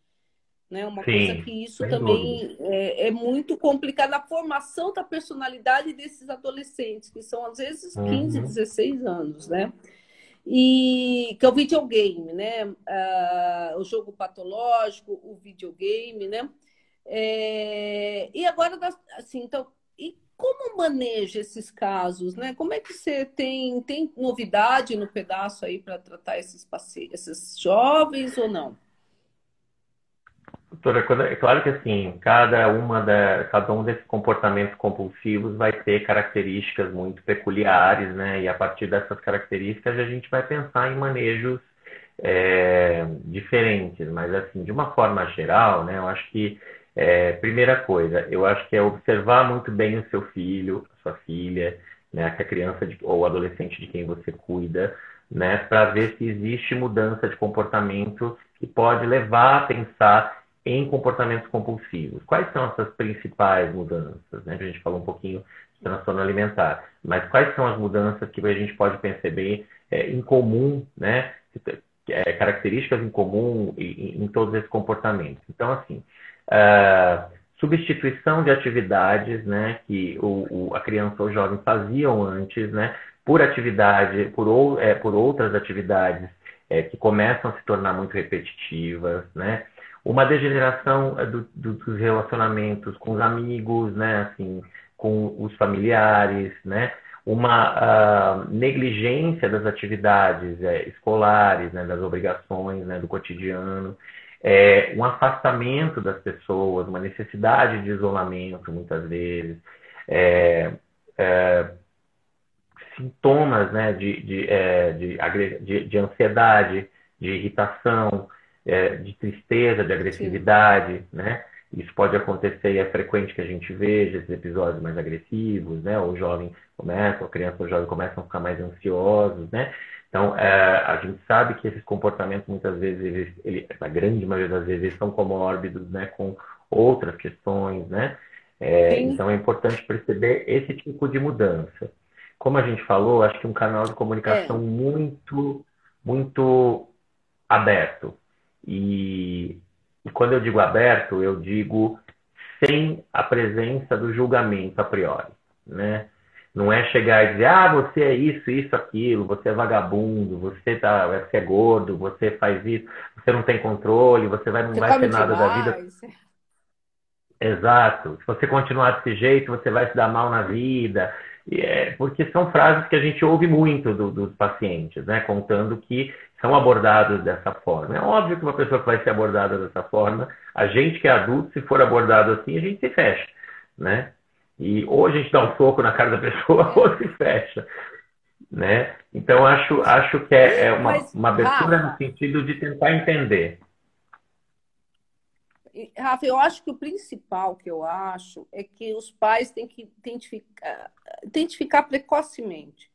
Né? Uma Sim, coisa que isso também é, é, muito complicado. A formação da personalidade desses adolescentes, que são às vezes 15, uhum. 16 anos, né? E que é o videogame, né? Uh, o jogo patológico, o videogame, né? É, e agora, assim, então, e como maneja esses casos, né? Como é que você tem, tem novidade no pedaço aí para tratar esses, esses jovens ou não? Doutora, é claro que assim, cada, uma da, cada um desses comportamentos compulsivos vai ter características muito peculiares, né? E a partir dessas características a gente vai pensar em manejos é, diferentes, mas assim, de uma forma geral, né? Eu acho que é, primeira coisa, eu acho que é observar muito bem o seu filho, a sua filha, né? A criança de, ou adolescente de quem você cuida, né? Para ver se existe mudança de comportamento que pode levar a pensar em comportamentos compulsivos. Quais são essas principais mudanças? Né? A gente falou um pouquinho de transtorno alimentar, mas quais são as mudanças que a gente pode perceber é, em comum, né? é, características em comum em, em, todos esses comportamentos. Então, assim, uh, substituição de atividades né, que o, o, a criança ou o jovem faziam antes, né, por atividade, por, ou, é, por outras atividades é, que começam a se tornar muito repetitivas, né? Uma degeneração é, do, do, dos relacionamentos com os amigos, né? Assim, com os familiares, né? Uma uh, negligência das atividades é, escolares, né? Das obrigações, né? Do cotidiano. É, um afastamento das pessoas, uma necessidade de isolamento, muitas vezes. É, sintomas né, de, de, de, de, ansiedade, de irritação, é, de tristeza, de agressividade, né? Isso pode acontecer e é frequente que a gente veja esses episódios mais agressivos, né? O jovem começa, a criança ou o jovem começam a ficar mais ansiosos, né? Então, é, a gente sabe que esses comportamentos, muitas vezes, eles, ele, a grande maioria das vezes, são comórbidos, né? Com outras questões, né? É, então, é importante perceber esse tipo de mudança como a gente falou, acho que um canal de comunicação é. muito, muito aberto. E, e quando eu digo aberto, eu digo sem a presença do julgamento a priori, né? Não é chegar e dizer, ah, você é isso, isso, aquilo, você é vagabundo, você, tá, você é gordo, você faz isso, você não tem controle, você vai, não você vai ter nada demais. da vida. Exato. Se você continuar desse jeito, você vai se dar mal na vida. É, porque são frases que a gente ouve muito do, dos pacientes, né? Contando que são abordados dessa forma. É óbvio que uma pessoa que vai ser abordada dessa forma, a gente que é adulto, se for abordado assim, a gente se fecha, né? E ou a gente dá um soco na cara da pessoa ou se fecha, né? Então acho acho que é, é uma, uma abertura no sentido de tentar entender. Rafa, eu acho que o principal que eu acho é que os pais têm que identificar, identificar precocemente.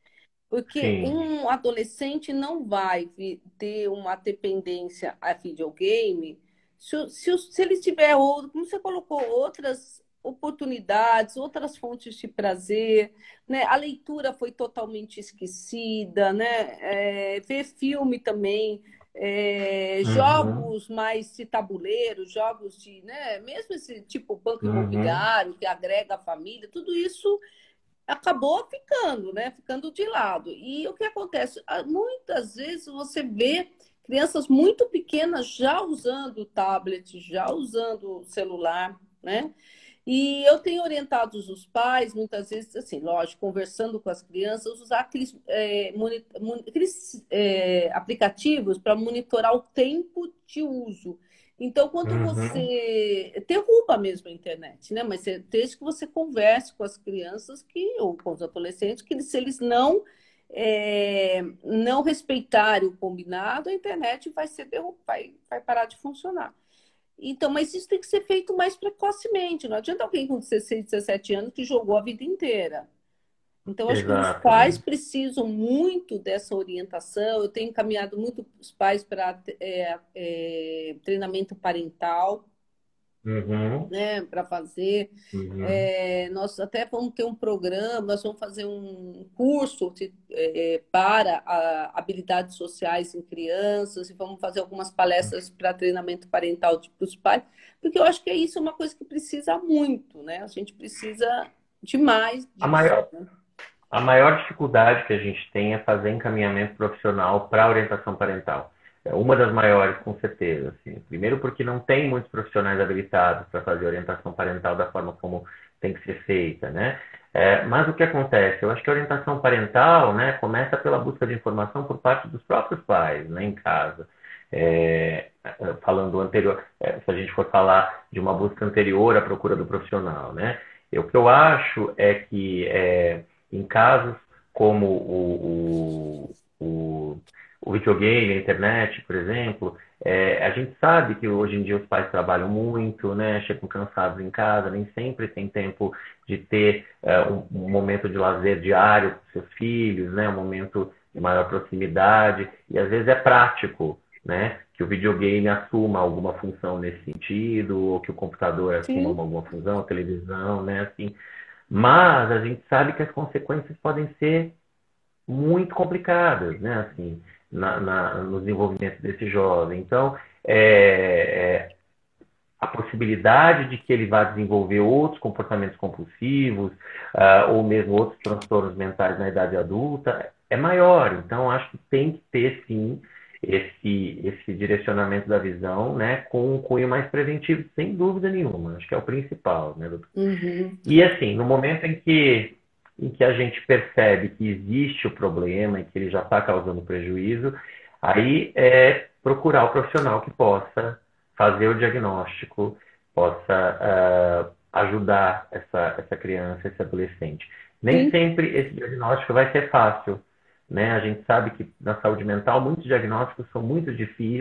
Porque Sim. um adolescente não vai ter uma dependência a videogame se, se, se ele tiver, como você colocou, outras oportunidades, outras fontes de prazer, né? A leitura foi totalmente esquecida, né? É, ver filme também é, uhum. jogos mais de tabuleiro, jogos de, né, mesmo esse tipo banco uhum. imobiliário que agrega a família, tudo isso acabou ficando, né, ficando de lado. E o que acontece? Ah, muitas vezes você vê crianças muito pequenas já usando tablet, já usando celular, né? E eu tenho orientado os pais, muitas vezes, assim, lógico, conversando com as crianças, usar aqueles, é, aqueles é, aplicativos para monitorar o tempo de uso. Então, quando uhum. você derruba mesmo a internet, né? Mas desde que você converse com as crianças que, ou com os adolescentes, que se eles não é, não respeitarem o combinado, a internet vai ser vai, vai parar de funcionar. Então, mas isso tem que ser feito mais precocemente. Não adianta alguém com 16, 17 anos que jogou a vida inteira. Então, acho Exato. que os pais precisam muito dessa orientação. Eu tenho encaminhado muito os pais para é, é, treinamento parental uhum. né, para fazer. Uhum. É, nós até vamos ter um programa, nós vamos fazer um curso de, é, para a, habilidades sociais em crianças e vamos fazer algumas palestras para treinamento parental para os pais, porque eu acho que é isso uma coisa que precisa muito, né? A gente precisa demais. Disso, a maior né? A maior dificuldade que a gente tem é fazer encaminhamento profissional para orientação parental. É uma das maiores, com certeza. Assim. Primeiro, porque não tem muitos profissionais habilitados para fazer orientação parental da forma como tem que ser feita, né? É, mas o que acontece? Eu acho que a orientação parental, né, começa pela busca de informação por parte dos próprios pais, né, em casa. É, falando anterior, é, se a gente for falar de uma busca anterior à procura do profissional, né? o que eu acho é que é, em casos como o, o, o o videogame, a internet, por exemplo, é, a gente sabe que hoje em dia os pais trabalham muito, né? Chegam cansados em casa, nem sempre tem tempo de ter é, um, um, momento de lazer diário com seus filhos, né? Um momento de maior proximidade e às vezes é prático, né? Que o videogame assuma alguma função nesse sentido, ou que o computador assuma Sim. alguma função, a televisão, né? Assim, mas a gente sabe que as consequências podem ser muito complicadas, né? Assim, na, na, no desenvolvimento desse jovem. Então, é, é, a possibilidade de que ele vá desenvolver outros comportamentos compulsivos uh, ou mesmo outros transtornos mentais na idade adulta é maior. Então, acho que tem que ter, sim, esse, esse direcionamento da visão né, com um cunho mais preventivo, sem dúvida nenhuma. Acho que é o principal. Né, uhum. E, assim, no momento em que em que a gente percebe que existe o problema e que ele já está causando prejuízo, aí é procurar o profissional que possa fazer o diagnóstico, possa uh, ajudar essa, essa criança, esse adolescente. Nem Sim. sempre esse diagnóstico vai ser fácil. Né? A gente sabe que na saúde mental muitos diagnósticos são muito,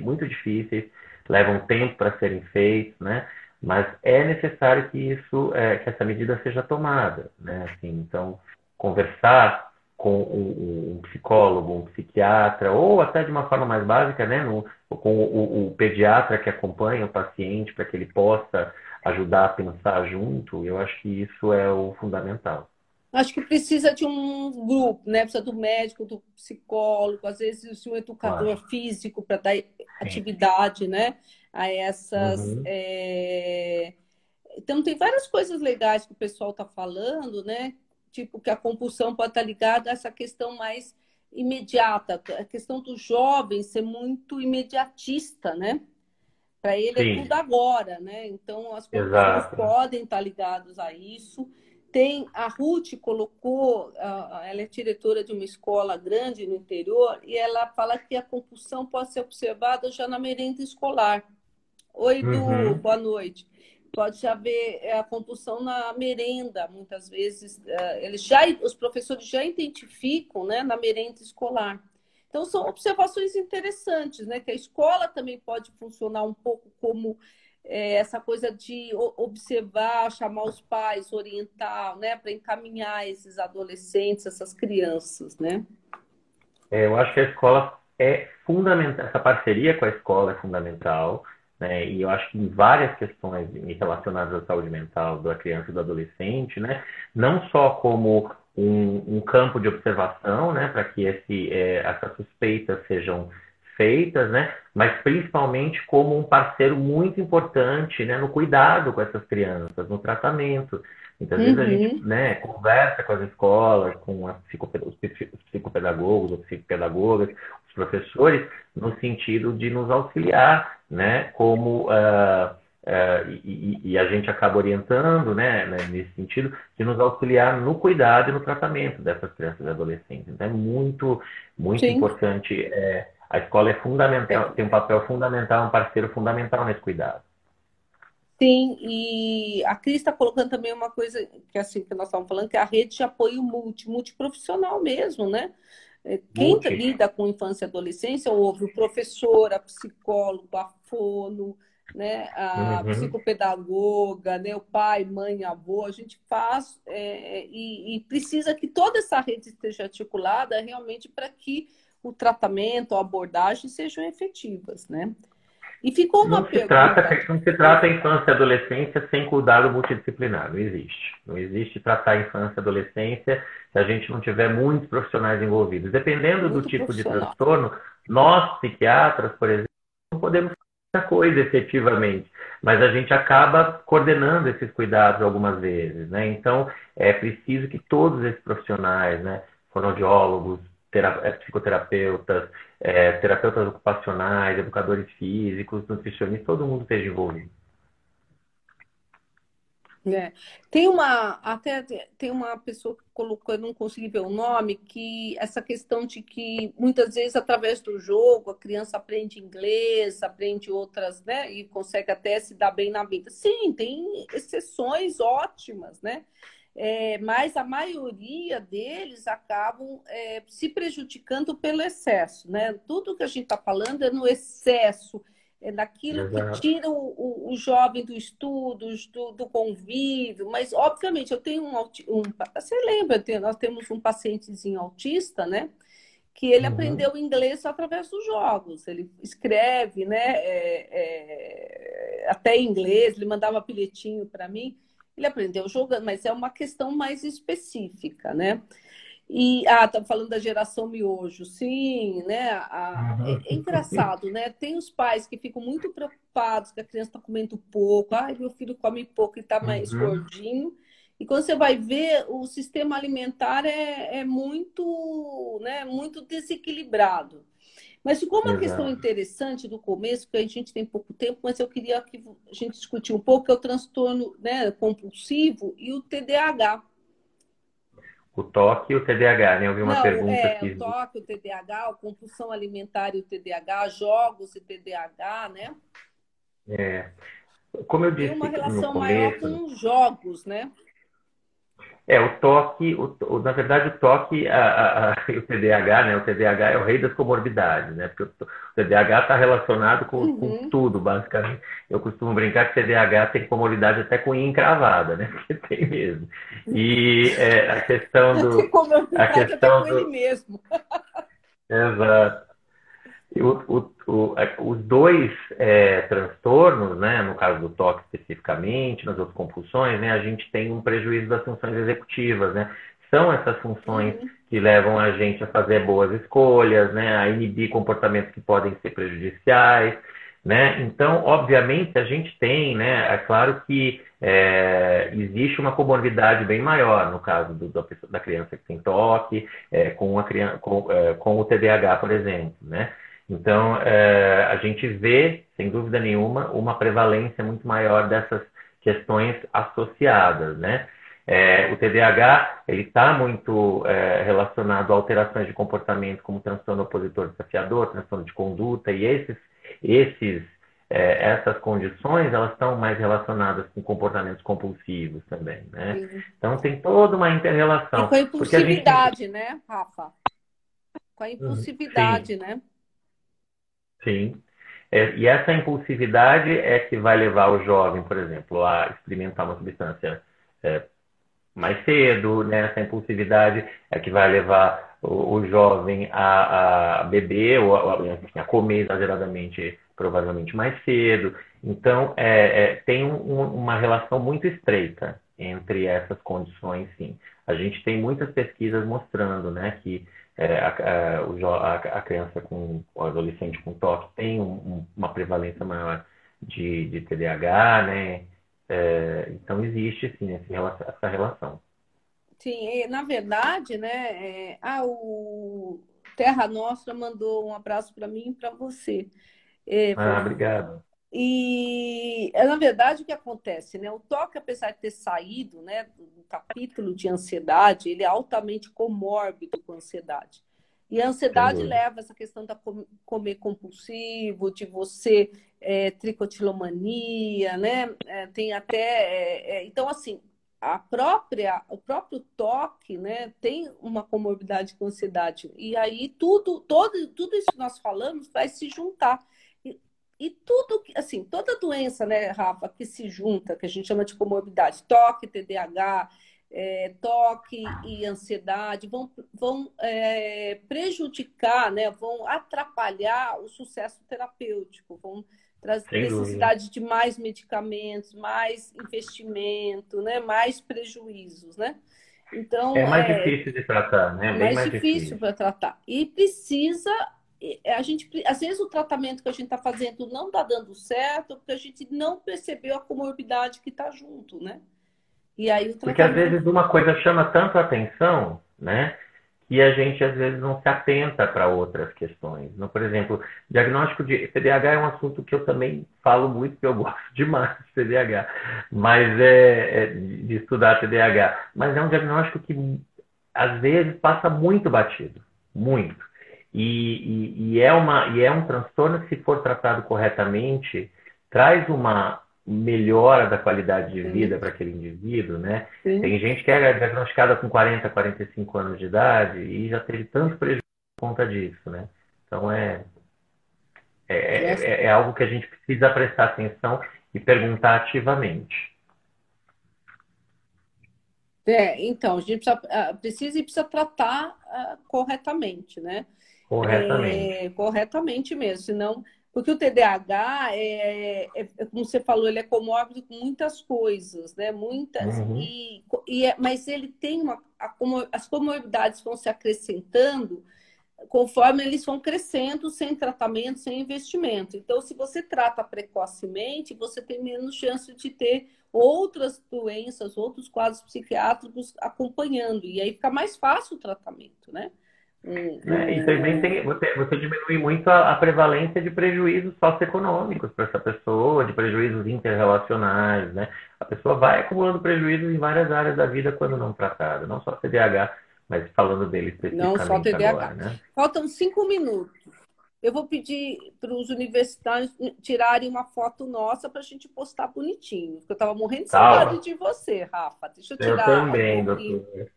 muito difíceis, levam tempo para serem feitos, né? mas é necessário que isso, é, que essa medida seja tomada, né? Assim, então, conversar com um, psicólogo, um psiquiatra, ou até de uma forma mais básica, né, no, com o, o, pediatra que acompanha o paciente para que ele possa ajudar a pensar junto, eu acho que isso é o fundamental. Acho que precisa de um grupo, né? Precisa do médico, do psicólogo, às vezes de um educador claro. físico para dar atividade, né? A essas. Uhum. É... Então tem várias coisas legais que o pessoal está falando, né? tipo que a compulsão pode estar ligada a essa questão mais imediata, a questão do jovem ser muito imediatista, né? Para ele é Sim. é tudo agora, né? Então as compulsões podem estar ligadas a isso. Tem a Ruth colocou, ela é diretora de uma escola grande no interior e ela fala que a compulsão pode ser observada já na merenda escolar. Oi, Du, uhum. boa noite pode haver é, a compulsão na merenda, muitas vezes. É, eles já, os professores já identificam né, na merenda escolar. Então, são observações interessantes, né? Que a escola também pode funcionar um pouco como é, essa coisa de observar, chamar os pais, orientar, né? Para encaminhar esses adolescentes, essas crianças, né? É, eu acho que a escola é fundamental, essa parceria com a escola é fundamental. Né? E eu acho que em várias questões relacionadas à saúde mental da criança e do adolescente, né? não só como um, um campo de observação, né? para que esse, é, essas suspeitas sejam feitas, né? mas principalmente como um parceiro muito importante né? no cuidado com essas crianças, no tratamento. Muitas uhum. vezes a gente uhum. né, conversa com as escolas, com os psicopedagogos ou psicopedagogas, os professores, no sentido de nos auxiliar, né, como uh, uh, e, e, a gente acaba orientando, né, né, nesse sentido, de nos auxiliar no cuidado e no tratamento dessas crianças e adolescentes. Então é muito, muito Sim. importante. É, a escola é fundamental, tem um papel fundamental, um parceiro fundamental nesse cuidado. Sim, e a Cris está colocando também uma coisa que assim que nós estávamos falando, que é a rede de apoio multi, multiprofissional mesmo, né? É, quem multi. lida com infância e adolescência ouve o professor, a psicólogo, a fono, né? a uhum. psicopedagoga, né? o pai, mãe, avô, a gente faz é, e, e precisa que toda essa rede esteja articulada realmente para que o tratamento, a abordagem sejam efetivas, né? E ficou uma não pergunta. Se trata, não se trata a infância e adolescência sem cuidado multidisciplinar. Não existe. Não existe tratar a infância e adolescência se a gente não tiver muitos profissionais envolvidos. Dependendo Muito do tipo de transtorno, nós, psiquiatras, por exemplo, não podemos fazer muita coisa efetivamente. Mas a gente acaba coordenando esses cuidados algumas vezes. Né? Então, é preciso que todos esses profissionais, né, fonoaudiólogos, psicoterapeutas, é, terapeutas ocupacionais, educadores físicos, nutricionistas, todo mundo esteja envolvido. É. Tem uma até tem uma pessoa que colocou, eu não consegui ver o nome, que essa questão de que muitas vezes através do jogo a criança aprende inglês, aprende outras, né, e consegue até se dar bem na vida. Sim, tem exceções ótimas, né? É, mas a maioria deles acabam é, se prejudicando pelo excesso, né? Tudo que a gente está falando é no excesso, é naquilo que tira o, o, o, jovem do estudo, do, do, convívio, mas obviamente eu tenho um, um você lembra, nós temos um pacientezinho autista, né? Que ele uhum. aprendeu inglês através dos jogos. Ele escreve, né? É, é, até inglês, ele mandava bilhetinho para mim. Ele aprendeu jogando, mas é uma questão mais específica, né? E, ah, tá falando da geração miojo, sim, né? Ah, é, é, engraçado, né? Tem os pais que ficam muito preocupados que a criança está comendo pouco, ai, meu filho come pouco e está mais uhum. gordinho. E quando você vai ver, o sistema alimentar é, é muito, né, muito desequilibrado. Mas ficou uma Exato. questão interessante do começo, que a gente tem pouco tempo, mas eu queria que a gente discutir um pouco, que é o transtorno né, compulsivo e o TDAH. O toque e o TDAH, né? Eu vi uma Não, pergunta é, aqui. O toque, o TDAH, a compulsão alimentar e o TDAH, jogos e TDAH, né? É. Como eu disse. Tem uma relação começo, maior com os jogos, né? É, o toque, o, o, na verdade, o toque, a, a, o TDAH, né? O TDAH é o rei das comorbidades, né? Porque o, o TDAH está relacionado com, uhum. com, tudo, basicamente. Eu costumo brincar que o TDAH tem comorbidade até com encravada, né? Porque tem mesmo. E é, a questão do. a questão até com do... ele mesmo. Exato. O, o, os dois é, transtornos, né, no caso do toque especificamente, nas outras compulsões, né, a gente tem um prejuízo das funções executivas, né? São essas funções uhum. que levam a gente a fazer boas escolhas, né, a inibir comportamentos que podem ser prejudiciais, né? Então, obviamente, a gente tem, né, é claro que é, existe uma comorbidade bem maior no caso do, da criança que tem toque, é, com, criança, com, é, com o TDAH, por exemplo, né? Então, é, a gente vê, sem dúvida nenhuma, uma prevalência muito maior dessas questões associadas, né? É, o TDAH ele está muito é, relacionado a alterações de comportamento como transtorno opositor desafiador, transtorno de conduta e esses, esses é, essas condições elas estão mais relacionadas com comportamentos compulsivos também, né? Sim. Então tem toda uma interrelação. E com a impulsividade, gente... né, Rafa? Com a impulsividade, Sim. né? Sim. É, e essa impulsividade é que vai levar o jovem, por exemplo, a experimentar uma substância é, mais cedo, né? Essa impulsividade é que vai levar o, o jovem a, a, beber ou a, a, comer exageradamente, provavelmente mais cedo. Então, é, é tem um, uma relação muito estreita entre essas condições, sim. A gente tem muitas pesquisas mostrando, né, que é, a, a, a, criança com o adolescente com toque tem um, uma prevalência maior de, de TDAH, né? É, então existe sim essa relação. Sim, na verdade, né? É, ah, o Terra Nostra mandou um abraço para mim e para você. É, ah, obrigado. E é, na verdade o que acontece, né? O toque, apesar de ter saído, né, do capítulo de ansiedade, ele é altamente comórbido com ansiedade. E a ansiedade Entendi. leva essa questão da comer compulsivo, de você é, tricotilomania, né? É, tem até é, é, então assim a própria o próprio toque, né? Tem uma comorbidade com ansiedade e aí tudo todo tudo isso que nós falamos vai se juntar e tudo, assim, toda doença, né, Rafa, que se junta, que a gente chama de comorbidade, toque, TDAH, é, toque e ansiedade, vão, vão é, prejudicar, né, vão atrapalhar o sucesso terapêutico, vão trazer necessidade de mais medicamentos, mais investimento, né, mais prejuízos, né? Então, é mais é, difícil de tratar, né? É mais, mais difícil para tratar. E precisa a gente, às vezes o tratamento que a gente está fazendo não está dando certo porque a gente não percebeu a comorbidade que está junto, né? E aí tratamento... Porque às vezes uma coisa chama tanto a atenção, né? Que a gente às vezes não se atenta para outras questões. Então, por exemplo, diagnóstico de TDAH é um assunto que eu também falo muito, porque eu gosto demais de TDAH, mas é, é de estudar TDAH. Mas é um diagnóstico que às vezes passa muito batido, muito. E, e, e, é uma, e é um transtorno que, se for tratado corretamente, traz uma melhora da qualidade de vida para aquele indivíduo, né? Sim. Tem gente que é diagnosticada com 40, 45 anos de idade e já teve tanto prejuízo por conta disso, né? Então é, é, é, é algo que a gente precisa prestar atenção e perguntar ativamente. É, então, a gente precisa, ah, precisa e precisa tratar uh, corretamente, né? Corretamente. É, corretamente mesmo, senão Porque o TDAH, é, é, é, como você falou, ele é comórbido com muitas coisas, né? Muitas. Uhum. E, e é, mas ele tem uma. A, as comorbidades vão se acrescentando conforme eles vão crescendo sem tratamento, sem investimento. Então, se você trata precocemente, você tem menos chance de ter outras doenças, outros quadros psiquiátricos acompanhando. E aí fica mais fácil o tratamento, né? É, e também tem, você, você diminui muito a, a prevalência de prejuízos socioeconômicos para essa pessoa, de prejuízos interrelacionais, né? A pessoa vai acumulando prejuízos em várias áreas da vida quando não tratada, não só TDAH, mas falando dele especificamente Não só TDAH. Agora, né? Faltam cinco minutos. Eu vou pedir para os universitários tirarem uma foto nossa para a gente postar bonitinho. Porque eu estava morrendo de saudade de você, Rafa. Deixa eu tirar. Eu também, doutor.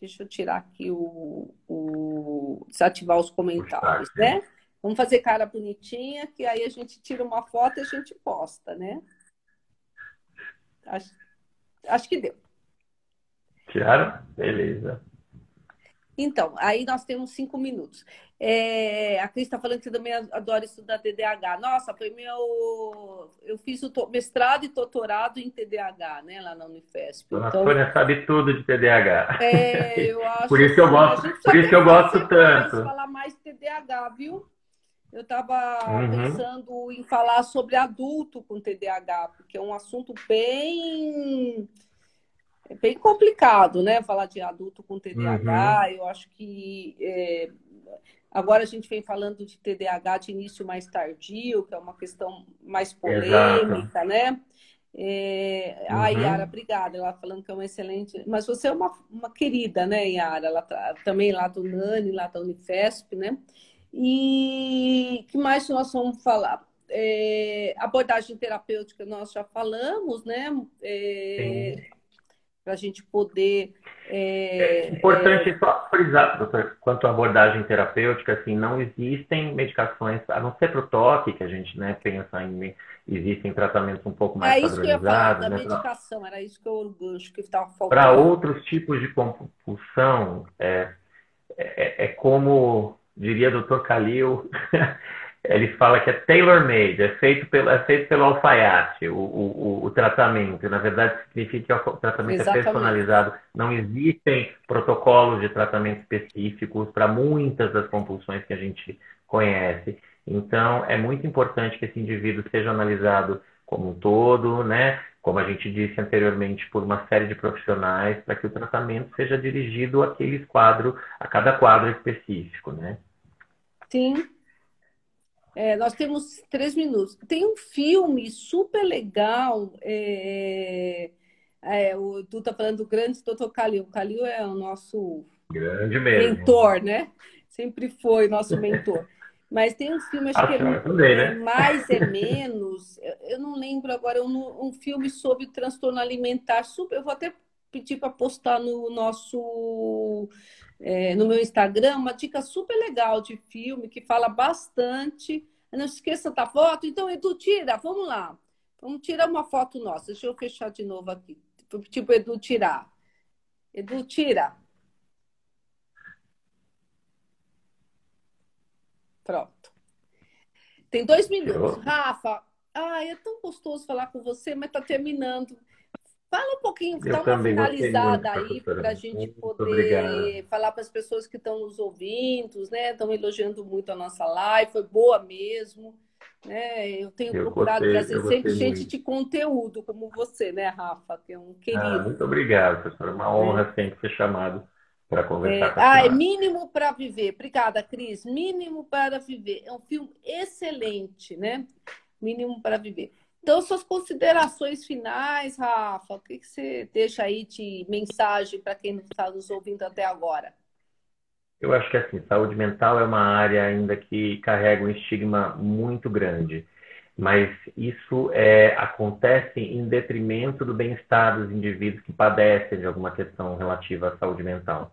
Deixa eu tirar aqui o, o desativar os comentários, né? Vamos fazer cara bonitinha, que aí a gente tira uma foto e a gente posta, né? Acho, acho que deu. Tiraram? Beleza. Então, aí nós temos cinco minutos. É, a Cris está falando que você também adora estudar TDAH. Nossa, foi meu. Eu fiz o mestrado e doutorado em TDAH, né, lá na Unifesp. Dona então, Sônia sabe tudo de TDAH. É, eu acho. por isso que eu gosto, por isso que eu gosto tanto. falar mais de TDAH, viu? Eu estava uhum. pensando em falar sobre adulto com TDAH, porque é um assunto bem é bem complicado, né? Falar de adulto com TDAH. Uhum. Eu acho que é, agora a gente vem falando de TDAH de início mais tardio, que é uma questão mais polêmica, Exato. né? É... Uhum. Ah, Yara, obrigada. Ela falando que é uma excelente. Mas você é uma, uma querida, né, Yara? Ela tá, também lá do NANI, lá da Unifesp, né? E que mais nós vamos falar? É... abordagem terapêutica nós já falamos, né? É para a gente poder. É, é importante é... só frisar, doutor, quanto à abordagem terapêutica, assim, não existem medicações, a não ser para o toque, que a gente né, pensa em. Existem tratamentos um pouco mais é isso que eu ia falar, da né, medicação, era isso que eu que estava faltando. Para outros tipos de compulsão, é, é, é como diria o doutor Calil, ele fala que é tailor-made, é feito pelo, é feito pelo alfaiate, o, o, o tratamento. Na verdade, significa que o tratamento é Exatamente. é personalizado. Não existem protocolos de tratamento específicos para muitas das compulsões que a gente conhece. Então, é muito importante que esse indivíduo seja analisado como um todo, né? Como a gente disse anteriormente, por uma série de profissionais, para que o tratamento seja dirigido àqueles quadro, a cada quadro específico, né? Sim, é, nós temos três minutos. Tem um filme super legal. É, é, o, tu tá falando do grande doutor Calil. O Calil é o nosso grande mesmo. mentor, né? Sempre foi nosso mentor. Mas tem um filme, acho que é, também, né? mais é menos. Eu não lembro agora, um, um filme sobre transtorno alimentar. Super, eu vou até pedir para postar no nosso é, no meu Instagram uma dica super legal de filme que fala bastante. Não esqueça da foto. Então, Edu, tira, vamos lá. Vamos tirar uma foto nossa. Deixa eu fechar de novo aqui. Tipo, Edu, tirar. Edu, tira. Pronto. Tem dois minutos. Rafa, ah, é tão gostoso falar com você, mas está terminando. Fala um pouquinho, dá uma finalizada aí para a gente muito poder obrigado. falar para as pessoas que estão nos ouvindo, né? Estão elogiando muito a nossa live, foi boa mesmo. Né? Eu tenho eu procurado gostei, trazer sempre gente muito. de conteúdo, como você, né, Rafa? Que é um ah, querido. Ah, muito obrigado, professora. Uma honra é. sempre ser chamado para conversar é, com a Ah, é Mínimo para Viver. Obrigada, Cris. Mínimo para Viver. É um filme excelente, né? Mínimo para Viver. Então, suas considerações finais, Rafa, o que, que você deixa aí de mensagem para quem está nos ouvindo até agora? Eu acho que assim, saúde mental é uma área ainda que carrega um estigma muito grande, mas isso é, acontece em detrimento do bem-estar dos indivíduos que padecem de alguma questão relativa à saúde mental.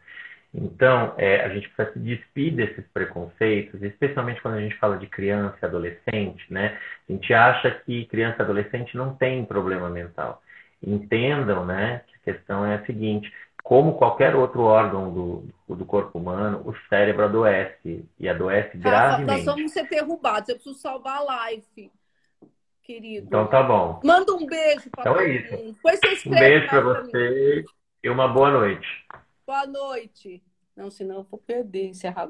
Então, é, a gente precisa se despir desses preconceitos, especialmente quando a gente fala de criança e adolescente, né? A gente acha que criança e adolescente não tem problema mental. Entendam, né, que a questão é a seguinte: como qualquer outro órgão do, do corpo humano, o cérebro adoece e adoece gravemente. Nós vamos ser derrubados. Eu preciso salvar a live, querido. Então tá bom. Manda um beijo para Então é isso. um beijo para você e uma boa noite. Boa noite. Não, senão eu vou perder encerrado.